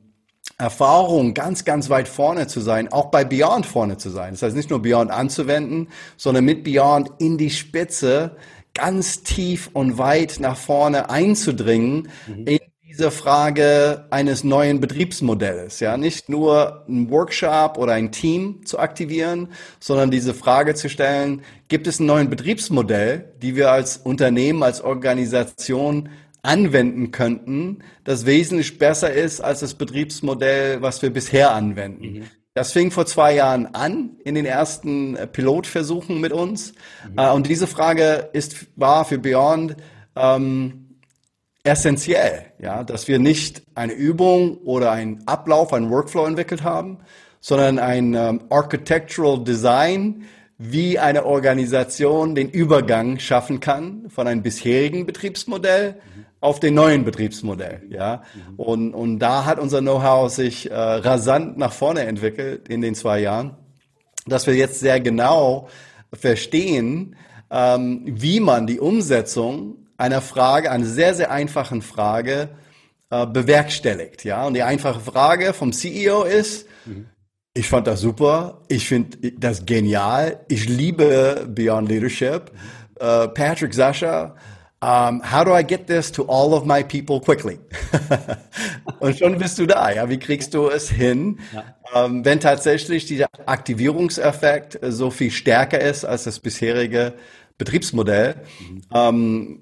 Erfahrung, ganz, ganz weit vorne zu sein, auch bei Beyond vorne zu sein. Das heißt nicht nur Beyond anzuwenden, sondern mit Beyond in die Spitze ganz tief und weit nach vorne einzudringen mhm. in diese Frage eines neuen Betriebsmodells. Ja, nicht nur ein Workshop oder ein Team zu aktivieren, sondern diese Frage zu stellen, gibt es ein neues Betriebsmodell, die wir als Unternehmen, als Organisation anwenden könnten, das wesentlich besser ist als das Betriebsmodell, was wir bisher anwenden. Mhm. Das fing vor zwei Jahren an in den ersten äh, Pilotversuchen mit uns. Mhm. Äh, und diese Frage ist, war für Beyond ähm, essentiell, ja, dass wir nicht eine Übung oder einen Ablauf, einen Workflow entwickelt haben, sondern ein ähm, Architectural Design, wie eine Organisation den Übergang schaffen kann von einem bisherigen Betriebsmodell auf den neuen Betriebsmodell, ja. Mhm. Und, und da hat unser Know-how sich äh, rasant nach vorne entwickelt in den zwei Jahren, dass wir jetzt sehr genau verstehen, ähm, wie man die Umsetzung einer Frage, einer sehr, sehr einfachen Frage äh, bewerkstelligt. Ja, und die einfache Frage vom CEO ist, mhm. ich fand das super, ich finde das genial, ich liebe Beyond Leadership. Mhm. Uh, Patrick, Sascha, um, how do I get this to all of my people quickly? und schon bist du da. Ja, wie kriegst du es hin, ja. um, wenn tatsächlich dieser Aktivierungseffekt so viel stärker ist als das bisherige Betriebsmodell? Mhm. Um,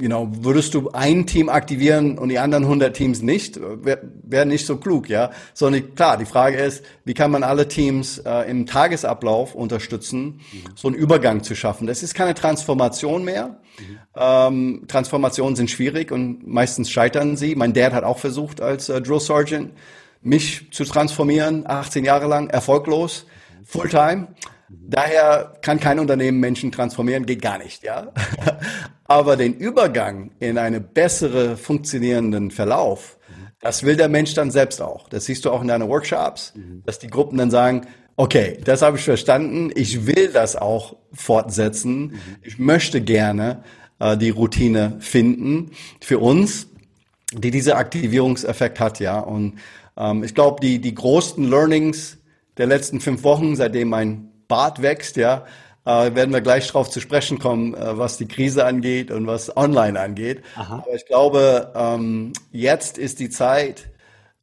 you know, würdest du ein Team aktivieren und die anderen 100 Teams nicht, wäre wär nicht so klug, ja. Sondern klar, die Frage ist, wie kann man alle Teams äh, im Tagesablauf unterstützen, mhm. so einen Übergang zu schaffen. Das ist keine Transformation mehr. Mhm. Ähm, Transformationen sind schwierig und meistens scheitern sie. Mein Dad hat auch versucht, als äh, Drill Sergeant mich zu transformieren, 18 Jahre lang, erfolglos, mhm. Fulltime. Daher kann kein Unternehmen Menschen transformieren, geht gar nicht, ja. Aber den Übergang in eine bessere funktionierenden Verlauf, das will der Mensch dann selbst auch. Das siehst du auch in deinen Workshops, dass die Gruppen dann sagen, okay, das habe ich verstanden, ich will das auch fortsetzen, ich möchte gerne äh, die Routine finden für uns, die diese Aktivierungseffekt hat, ja. Und ähm, ich glaube, die, die größten Learnings der letzten fünf Wochen, seitdem mein Bart wächst, ja, äh, werden wir gleich darauf zu sprechen kommen, äh, was die Krise angeht und was online angeht. Aha. Aber ich glaube, ähm, jetzt ist die Zeit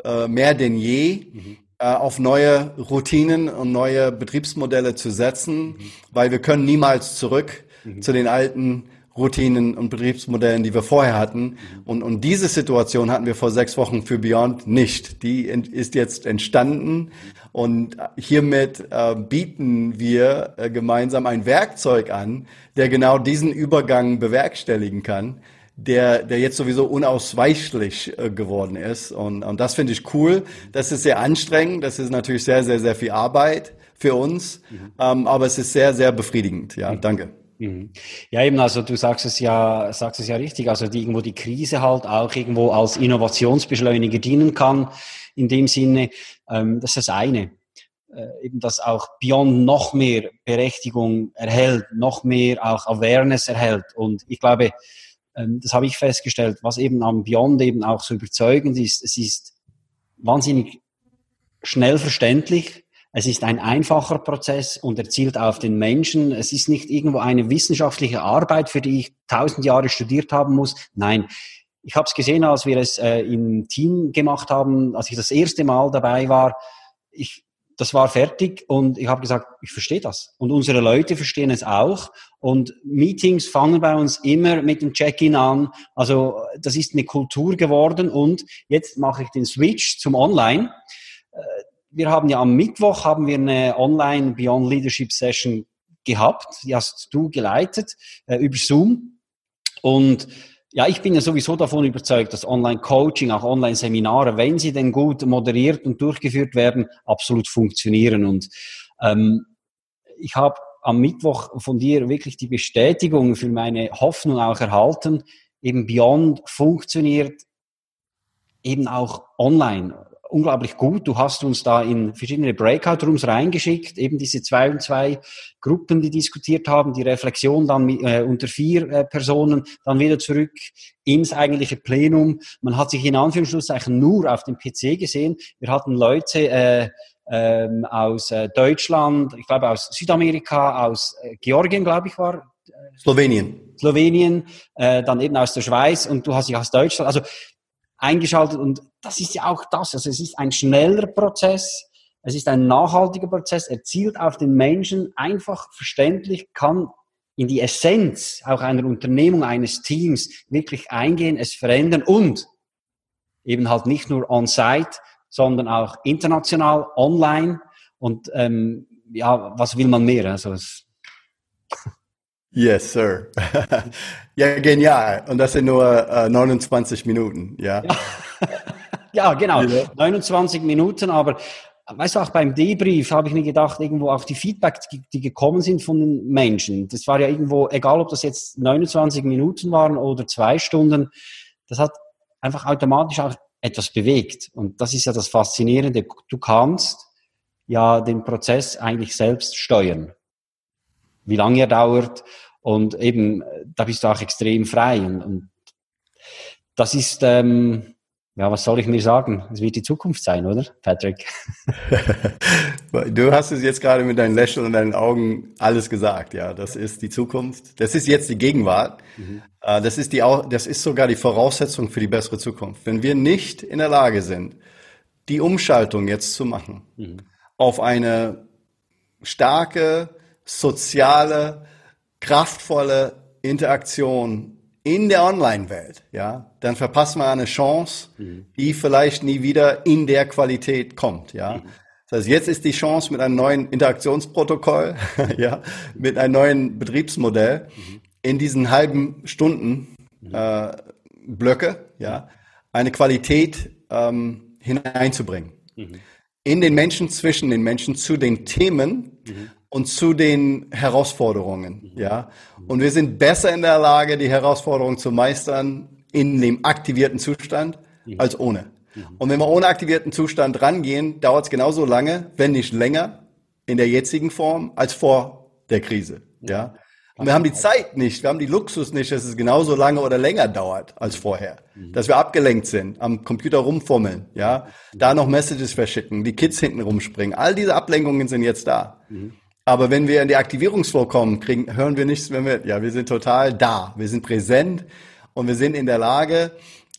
äh, mehr denn je, mhm. äh, auf neue Routinen und neue Betriebsmodelle zu setzen, mhm. weil wir können niemals zurück mhm. zu den alten Routinen und Betriebsmodellen, die wir vorher hatten. Mhm. Und, und diese Situation hatten wir vor sechs Wochen für Beyond nicht. Die ist jetzt entstanden und hiermit äh, bieten wir äh, gemeinsam ein Werkzeug an, der genau diesen Übergang bewerkstelligen kann, der, der jetzt sowieso unausweichlich äh, geworden ist. Und, und das finde ich cool. Das ist sehr anstrengend. Das ist natürlich sehr, sehr, sehr viel Arbeit für uns. Mhm. Ähm, aber es ist sehr, sehr befriedigend. Ja, mhm. danke.
Mhm. Ja, eben, also du sagst es ja, sagst es ja richtig, also die, irgendwo die Krise halt auch irgendwo als Innovationsbeschleuniger dienen kann, in dem Sinne, ähm, das ist das eine. Äh, eben, dass auch Beyond noch mehr Berechtigung erhält, noch mehr auch Awareness erhält. Und ich glaube, ähm, das habe ich festgestellt, was eben am Beyond eben auch so überzeugend ist, es ist wahnsinnig schnell verständlich, es ist ein einfacher Prozess und er zielt auf den Menschen. Es ist nicht irgendwo eine wissenschaftliche Arbeit, für die ich tausend Jahre studiert haben muss. Nein, ich habe es gesehen, als wir es äh, im Team gemacht haben, als ich das erste Mal dabei war. Ich, das war fertig und ich habe gesagt, ich verstehe das. Und unsere Leute verstehen es auch. Und Meetings fangen bei uns immer mit dem Check-in an. Also das ist eine Kultur geworden und jetzt mache ich den Switch zum Online äh, wir haben ja am Mittwoch haben wir eine Online Beyond Leadership Session gehabt. Die hast du geleitet äh, über Zoom. Und ja, ich bin ja sowieso davon überzeugt, dass Online-Coaching, auch Online-Seminare, wenn sie denn gut moderiert und durchgeführt werden, absolut funktionieren. Und ähm, ich habe am Mittwoch von dir wirklich die Bestätigung für meine Hoffnung auch erhalten. Eben Beyond funktioniert eben auch online unglaublich gut. Du hast uns da in verschiedene Breakout-Rooms reingeschickt, eben diese zwei und zwei Gruppen, die diskutiert haben, die Reflexion dann äh, unter vier äh, Personen, dann wieder zurück ins eigentliche Plenum. Man hat sich in Anführungszeichen nur auf dem PC gesehen. Wir hatten Leute äh, ähm, aus äh, Deutschland, ich glaube aus Südamerika, aus äh, Georgien, glaube ich, war.
Äh, Slowenien.
Slowenien, äh, dann eben aus der Schweiz und du hast dich aus Deutschland. Also eingeschaltet und das ist ja auch das. Also es ist ein schneller Prozess, es ist ein nachhaltiger Prozess, er zielt auf den Menschen einfach verständlich, kann in die Essenz auch einer Unternehmung, eines Teams wirklich eingehen, es verändern und eben halt nicht nur on-site, sondern auch international, online und ähm, ja, was will man mehr? Also es
Yes, sir. ja, genial. Und das sind nur äh, 29 Minuten, ja.
ja. ja, genau. 29 Minuten, aber weißt du, auch beim Debrief habe ich mir gedacht, irgendwo auch die Feedbacks, die, die gekommen sind von den Menschen. Das war ja irgendwo, egal ob das jetzt 29 Minuten waren oder zwei Stunden, das hat einfach automatisch auch etwas bewegt. Und das ist ja das Faszinierende. Du kannst ja den Prozess eigentlich selbst steuern. wie lange er dauert. Und eben, da bist du auch extrem frei. Und, und das ist, ähm, ja, was soll ich mir sagen? Es wird die Zukunft sein, oder, Patrick?
du hast es jetzt gerade mit deinen Lächeln und deinen Augen alles gesagt. Ja, das ist die Zukunft. Das ist jetzt die Gegenwart. Mhm. Äh, das ist die, das ist sogar die Voraussetzung für die bessere Zukunft. Wenn wir nicht in der Lage sind, die Umschaltung jetzt zu machen mhm. auf eine starke, soziale, kraftvolle Interaktion in der Online-Welt, ja, dann verpassen wir eine Chance, mhm. die vielleicht nie wieder in der Qualität kommt, ja. Mhm. Das heißt, jetzt ist die Chance mit einem neuen Interaktionsprotokoll, ja, mit einem neuen Betriebsmodell mhm. in diesen halben Stunden mhm. äh, Blöcke, ja, eine Qualität ähm, hineinzubringen. Mhm. In den Menschen, zwischen den Menschen, zu den Themen, mhm und zu den Herausforderungen, mhm. ja. Und wir sind besser in der Lage, die Herausforderungen zu meistern in dem aktivierten Zustand mhm. als ohne. Mhm. Und wenn wir ohne aktivierten Zustand rangehen, dauert es genauso lange, wenn nicht länger, in der jetzigen Form als vor der Krise, ja. Und wir haben die Zeit nicht, wir haben die Luxus nicht, dass es genauso lange oder länger dauert als vorher. Dass wir abgelenkt sind, am Computer rumfummeln, ja, da noch Messages verschicken, die Kids hinten rumspringen. All diese Ablenkungen sind jetzt da. Aber wenn wir in die Aktivierungsflow kommen, kriegen, hören wir nichts mehr mit. Ja, wir sind total da. Wir sind präsent und wir sind in der Lage,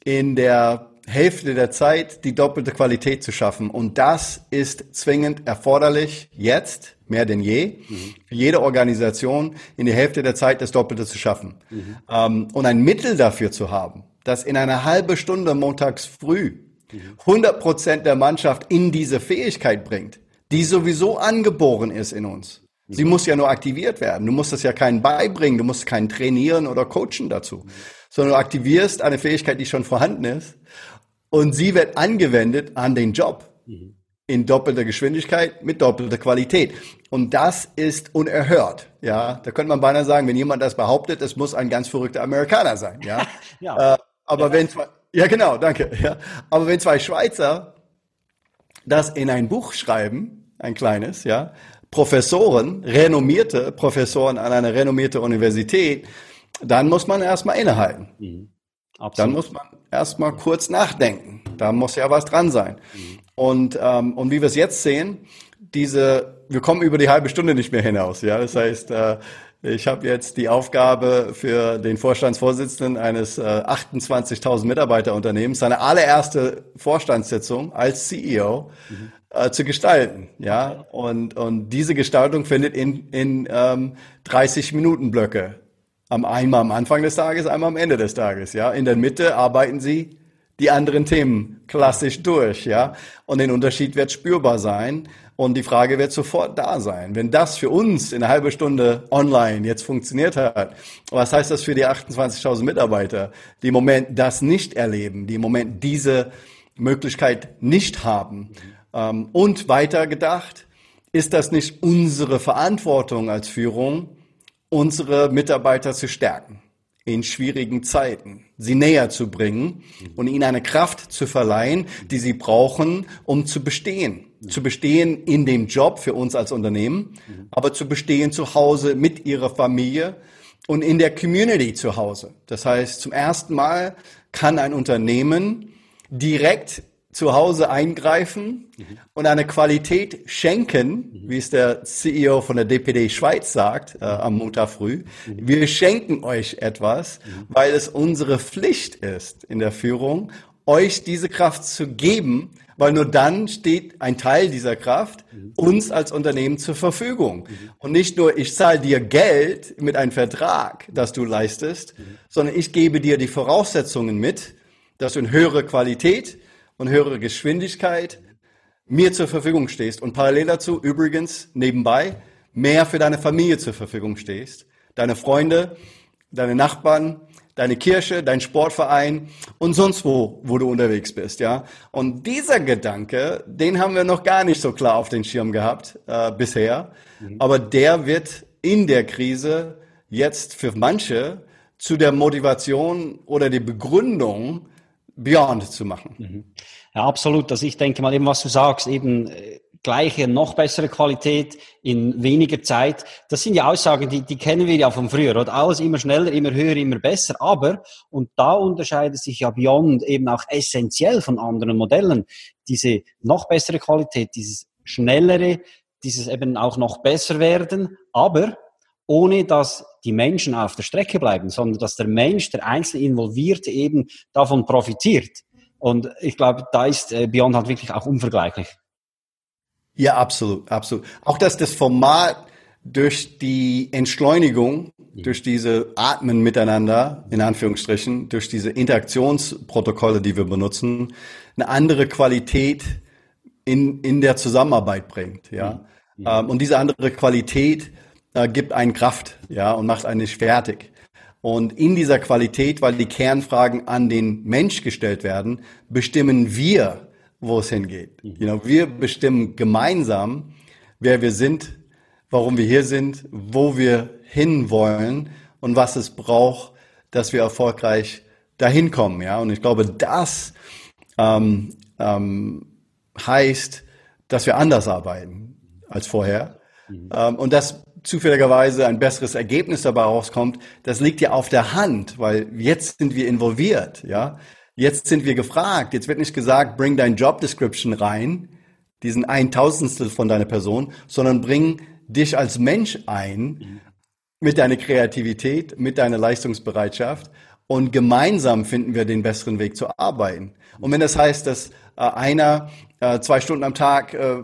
in der Hälfte der Zeit die doppelte Qualität zu schaffen. Und das ist zwingend erforderlich jetzt, mehr denn je, mhm. jede Organisation in der Hälfte der Zeit das Doppelte zu schaffen. Mhm. Ähm, und ein Mittel dafür zu haben, dass in einer halben Stunde montags früh 100 Prozent der Mannschaft in diese Fähigkeit bringt, die sowieso angeboren ist in uns. Sie muss ja nur aktiviert werden. Du musst das ja keinen beibringen, du musst keinen trainieren oder coachen dazu, sondern du aktivierst eine Fähigkeit, die schon vorhanden ist und sie wird angewendet an den Job in doppelter Geschwindigkeit mit doppelter Qualität. Und das ist unerhört. Ja, da könnte man beinahe sagen, wenn jemand das behauptet, es muss ein ganz verrückter Amerikaner sein. Ja, ja. Äh, aber ja. wenn zwei, ja genau, danke. Ja, aber wenn zwei Schweizer das in ein Buch schreiben, ein kleines, ja, Professoren, renommierte Professoren an einer renommierten Universität, dann muss man erstmal innehalten. Mhm. Dann muss man erstmal kurz nachdenken. Da muss ja was dran sein. Mhm. Und, ähm, und wie wir es jetzt sehen, diese, wir kommen über die halbe Stunde nicht mehr hinaus. Ja, das heißt, äh, ich habe jetzt die Aufgabe für den Vorstandsvorsitzenden eines äh, 28.000 Mitarbeiterunternehmens, seine allererste Vorstandssitzung als CEO mhm. Äh, zu gestalten. Ja, und, und diese Gestaltung findet in, in ähm, 30 Minuten Blöcke. Am einmal am Anfang des Tages, einmal am Ende des Tages. Ja, in der Mitte arbeiten Sie die anderen Themen klassisch durch. Ja, und den Unterschied wird spürbar sein. Und die Frage wird sofort da sein. Wenn das für uns in einer halben Stunde online jetzt funktioniert hat, was heißt das für die 28.000 Mitarbeiter, die im Moment das nicht erleben, die im Moment diese Möglichkeit nicht haben? Mhm. Und weiter gedacht, ist das nicht unsere Verantwortung als Führung, unsere Mitarbeiter zu stärken? in schwierigen Zeiten, sie näher zu bringen und ihnen eine Kraft zu verleihen, die sie brauchen, um zu bestehen. Zu bestehen in dem Job für uns als Unternehmen, aber zu bestehen zu Hause mit ihrer Familie und in der Community zu Hause. Das heißt, zum ersten Mal kann ein Unternehmen direkt zu Hause eingreifen mhm. und eine Qualität schenken, mhm. wie es der CEO von der DPD Schweiz sagt äh, am Montag früh. Mhm. Wir schenken euch etwas, mhm. weil es unsere Pflicht ist in der Führung, euch diese Kraft zu geben, weil nur dann steht ein Teil dieser Kraft mhm. uns als Unternehmen zur Verfügung. Mhm. Und nicht nur, ich zahle dir Geld mit einem Vertrag, das du leistest, sondern ich gebe dir die Voraussetzungen mit, dass du in höhere Qualität, und höhere Geschwindigkeit mir zur Verfügung stehst und parallel dazu übrigens nebenbei mehr für deine Familie zur Verfügung stehst, deine Freunde, deine Nachbarn, deine Kirche, dein Sportverein und sonst wo, wo du unterwegs bist, ja. Und dieser Gedanke, den haben wir noch gar nicht so klar auf den Schirm gehabt äh, bisher, mhm. aber der wird in der Krise jetzt für manche zu der Motivation oder die Begründung, Beyond zu machen. Mhm.
Ja, absolut. Also ich denke mal eben, was du sagst, eben äh, gleiche, noch bessere Qualität in weniger Zeit. Das sind ja Aussagen, die, die kennen wir ja von früher. Oder alles immer schneller, immer höher, immer besser. Aber, und da unterscheidet sich ja Beyond eben auch essentiell von anderen Modellen, diese noch bessere Qualität, dieses schnellere, dieses eben auch noch besser werden, aber ohne dass die Menschen auf der Strecke bleiben, sondern dass der Mensch, der einzelne Involvierte eben davon profitiert. Und ich glaube, da ist äh, Beyond halt wirklich auch unvergleichlich.
Ja, absolut, absolut. Auch dass das Format durch die Entschleunigung, durch diese Atmen miteinander, in Anführungsstrichen, durch diese Interaktionsprotokolle, die wir benutzen, eine andere Qualität in, in der Zusammenarbeit bringt, ja. Mhm. Ähm, und diese andere Qualität äh, gibt einen Kraft, ja, und macht einen nicht fertig. Und in dieser Qualität, weil die Kernfragen an den Mensch gestellt werden, bestimmen wir, wo es hingeht. Mhm. You know, wir bestimmen gemeinsam, wer wir sind, warum wir hier sind, wo wir hinwollen und was es braucht, dass wir erfolgreich dahin kommen. Ja, und ich glaube, das ähm, ähm, heißt, dass wir anders arbeiten als vorher. Mhm. Ähm, und dass zufälligerweise ein besseres Ergebnis dabei rauskommt, das liegt ja auf der Hand, weil jetzt sind wir involviert, ja. Jetzt sind wir gefragt. Jetzt wird nicht gesagt, bring dein Job Description rein, diesen ein Tausendstel von deiner Person, sondern bring dich als Mensch ein mit deiner Kreativität, mit deiner Leistungsbereitschaft und gemeinsam finden wir den besseren Weg zu arbeiten. Und wenn das heißt, dass äh, einer äh, zwei Stunden am Tag äh,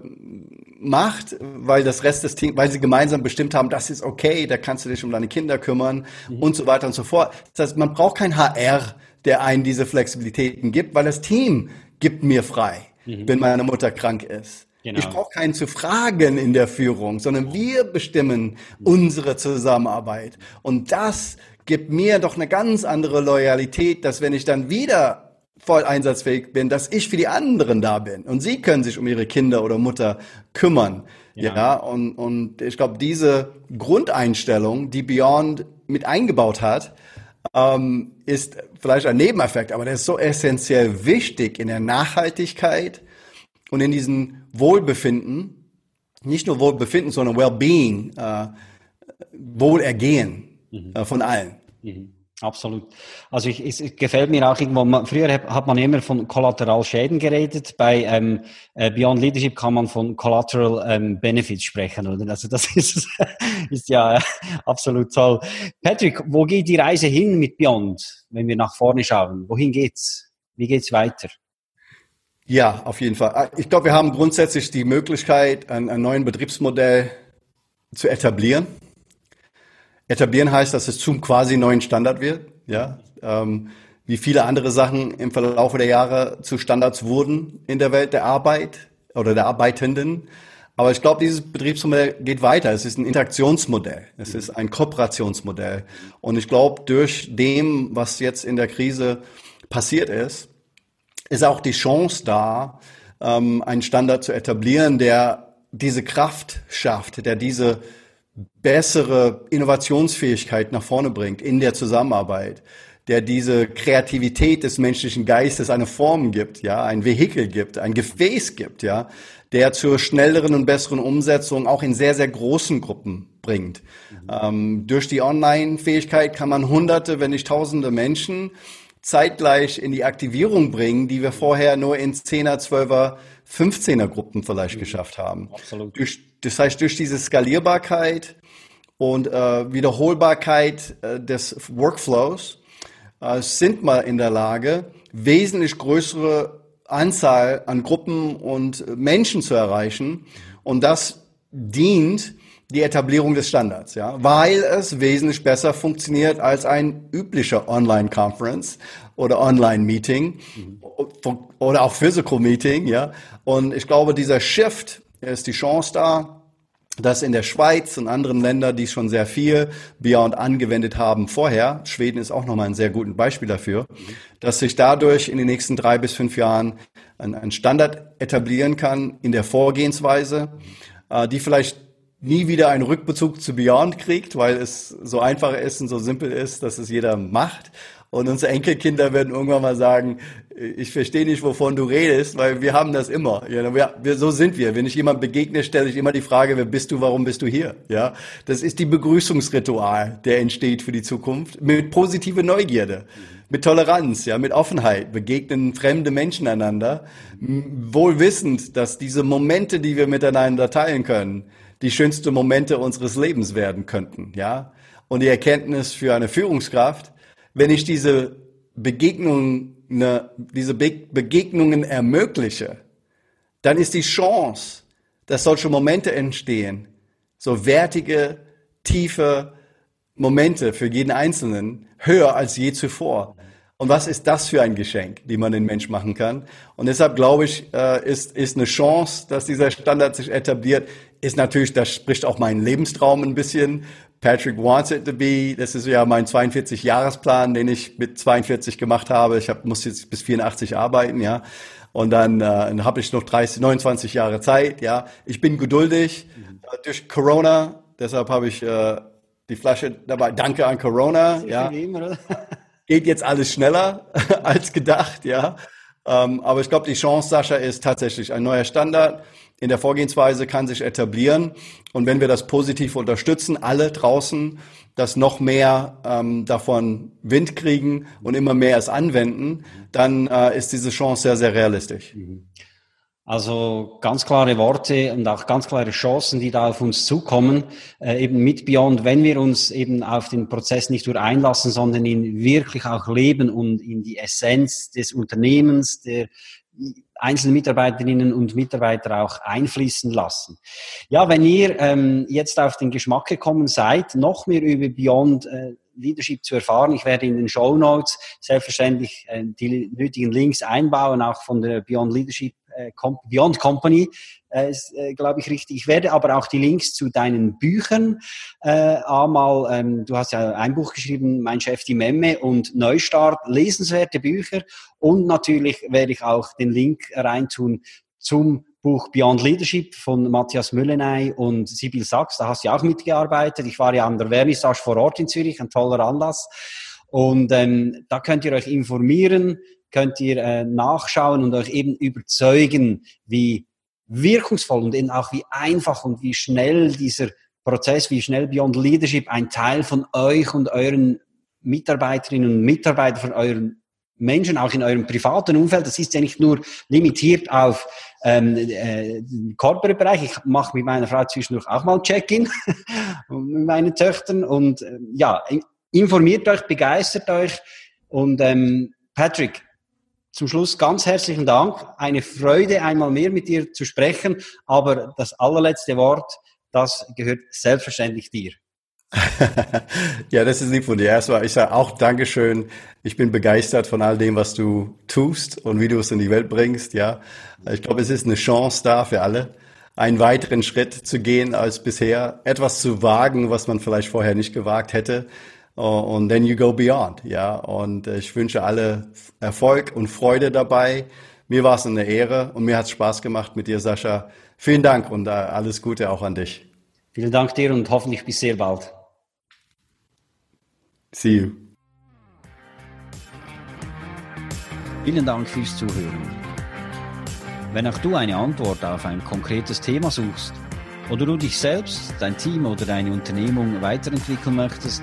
macht, weil das Rest des Teams, weil sie gemeinsam bestimmt haben, das ist okay, da kannst du dich um deine Kinder kümmern mhm. und so weiter und so fort. Das heißt, man braucht kein HR, der einen diese Flexibilitäten gibt, weil das Team gibt mir frei, mhm. wenn meine Mutter krank ist. Genau. Ich brauche keinen zu fragen in der Führung, sondern wir bestimmen unsere Zusammenarbeit. Und das gibt mir doch eine ganz andere Loyalität, dass wenn ich dann wieder voll einsatzfähig bin, dass ich für die anderen da bin. Und sie können sich um ihre Kinder oder Mutter kümmern. Ja, ja und, und ich glaube, diese Grundeinstellung, die Beyond mit eingebaut hat, ähm, ist vielleicht ein Nebeneffekt, aber der ist so essentiell wichtig in der Nachhaltigkeit und in diesem Wohlbefinden, nicht nur Wohlbefinden, sondern Wellbeing, äh, Wohlergehen mhm. äh, von allen.
Mhm. Absolut. Also ich, es gefällt mir auch irgendwo, man, früher hat man immer von Kollateralschäden geredet, bei ähm, äh, Beyond Leadership kann man von Collateral ähm, Benefits sprechen, oder? Also das ist, ist ja äh, absolut toll. Patrick, wo geht die Reise hin mit Beyond, wenn wir nach vorne schauen? Wohin geht's? Wie geht's weiter?
Ja, auf jeden Fall. Ich glaube, wir haben grundsätzlich die Möglichkeit, ein neues Betriebsmodell zu etablieren Etablieren heißt, dass es zum quasi neuen Standard wird, ja. Ähm, wie viele andere Sachen im Verlauf der Jahre zu Standards wurden in der Welt der Arbeit oder der Arbeitenden. Aber ich glaube, dieses Betriebsmodell geht weiter. Es ist ein Interaktionsmodell. Es ist ein Kooperationsmodell. Und ich glaube, durch dem, was jetzt in der Krise passiert ist, ist auch die Chance da, ähm, einen Standard zu etablieren, der diese Kraft schafft, der diese bessere Innovationsfähigkeit nach vorne bringt in der Zusammenarbeit, der diese Kreativität des menschlichen Geistes eine Form gibt, ja, ein Vehikel gibt, ein Gefäß gibt, ja, der zur schnelleren und besseren Umsetzung auch in sehr, sehr großen Gruppen bringt. Mhm. Ähm, durch die Online-Fähigkeit kann man hunderte, wenn nicht tausende Menschen zeitgleich in die Aktivierung bringen, die wir vorher nur in 10er, 12er, 15er Gruppen vielleicht mhm. geschafft haben. Absolut. Durch, das heißt, durch diese Skalierbarkeit und äh, Wiederholbarkeit äh, des Workflows äh, sind wir in der Lage, wesentlich größere Anzahl an Gruppen und Menschen zu erreichen. Und das dient die Etablierung des Standards, ja, weil es wesentlich besser funktioniert als ein üblicher Online-Conference oder Online-Meeting mhm. oder auch Physical-Meeting, ja. Und ich glaube, dieser Shift ist die Chance da, dass in der Schweiz und anderen Ländern, die schon sehr viel Beyond angewendet haben vorher, Schweden ist auch nochmal ein sehr gutes Beispiel dafür, mhm. dass sich dadurch in den nächsten drei bis fünf Jahren ein, ein Standard etablieren kann in der Vorgehensweise, mhm. äh, die vielleicht nie wieder einen Rückbezug zu Beyond kriegt, weil es so einfach ist und so simpel ist, dass es jeder macht. Und unsere Enkelkinder werden irgendwann mal sagen, ich verstehe nicht, wovon du redest, weil wir haben das immer. Ja, wir, wir, so sind wir. Wenn ich jemand begegne, stelle ich immer die Frage, wer bist du, warum bist du hier? Ja, das ist die Begrüßungsritual, der entsteht für die Zukunft mit positiver Neugierde, mit Toleranz, ja, mit Offenheit. Begegnen fremde Menschen einander, wohl wissend, dass diese Momente, die wir miteinander teilen können, die schönsten Momente unseres Lebens werden könnten. Ja, und die Erkenntnis für eine Führungskraft, wenn ich diese Begegnungen, ne, diese Be Begegnungen ermögliche, dann ist die Chance, dass solche Momente entstehen, so wertige, tiefe Momente für jeden Einzelnen, höher als je zuvor. Und was ist das für ein Geschenk, die man den Mensch machen kann? Und deshalb glaube ich, äh, ist, ist eine Chance, dass dieser Standard sich etabliert, ist natürlich, das spricht auch meinen Lebenstraum ein bisschen Patrick wants it to be. Das ist ja mein 42-Jahresplan, den ich mit 42 gemacht habe. Ich hab, muss jetzt bis 84 arbeiten, ja. Und dann, äh, dann habe ich noch 30, 29 Jahre Zeit, ja. Ich bin geduldig mhm. durch Corona, deshalb habe ich äh, die Flasche dabei. Danke an Corona, ja. Geht jetzt alles schneller als gedacht, ja. Ähm, aber ich glaube, die Chance, Sascha, ist tatsächlich ein neuer Standard in der Vorgehensweise kann sich etablieren. Und wenn wir das positiv unterstützen, alle draußen, dass noch mehr ähm, davon Wind kriegen und immer mehr es anwenden, dann äh, ist diese Chance sehr, sehr realistisch. Mhm.
Also ganz klare Worte und auch ganz klare Chancen, die da auf uns zukommen, äh, eben mit Beyond, wenn wir uns eben auf den Prozess nicht nur einlassen, sondern ihn wirklich auch leben und in die Essenz des Unternehmens, der einzelnen Mitarbeiterinnen und Mitarbeiter auch einfließen lassen. Ja, wenn ihr ähm, jetzt auf den Geschmack gekommen seid, noch mehr über Beyond äh, Leadership zu erfahren, ich werde in den Show Notes selbstverständlich äh, die nötigen Links einbauen, auch von der Beyond Leadership äh, Beyond Company, äh, ist, äh, glaube ich, richtig. Ich werde aber auch die Links zu deinen Büchern äh, einmal, ähm, du hast ja ein Buch geschrieben, Mein Chef die Memme und Neustart, lesenswerte Bücher und natürlich werde ich auch den Link reintun zum Buch Beyond Leadership von Matthias Müllenay und Sibyl Sachs. Da hast du ja auch mitgearbeitet. Ich war ja an der Vernissage vor Ort in Zürich, ein toller Anlass. Und ähm, da könnt ihr euch informieren, könnt ihr äh, nachschauen und euch eben überzeugen, wie wirkungsvoll und eben auch wie einfach und wie schnell dieser Prozess, wie schnell Beyond Leadership ein Teil von euch und euren Mitarbeiterinnen und Mitarbeitern, von euren Menschen, auch in eurem privaten Umfeld, das ist ja nicht nur limitiert auf ähm, äh, Corporate-Bereich. Ich mache mit meiner Frau zwischendurch auch mal Check-in mit meinen Töchtern und äh, ja, informiert euch, begeistert euch und ähm, Patrick, zum Schluss ganz herzlichen Dank. Eine Freude, einmal mehr mit dir zu sprechen. Aber das allerletzte Wort, das gehört selbstverständlich dir.
ja, das ist lieb von dir. Erstmal, ich sage auch Dankeschön. Ich bin begeistert von all dem, was du tust und wie du es in die Welt bringst. Ja, ich glaube, es ist eine Chance da für alle, einen weiteren Schritt zu gehen als bisher, etwas zu wagen, was man vielleicht vorher nicht gewagt hätte. Und then you go beyond. Ja, und ich wünsche alle Erfolg und Freude dabei. Mir war es eine Ehre und mir hat es Spaß gemacht mit dir, Sascha. Vielen Dank und äh, alles Gute auch an dich.
Vielen Dank dir und hoffentlich bis sehr bald.
See you.
Vielen Dank fürs Zuhören. Wenn auch du eine Antwort auf ein konkretes Thema suchst oder du dich selbst, dein Team oder deine Unternehmung weiterentwickeln möchtest,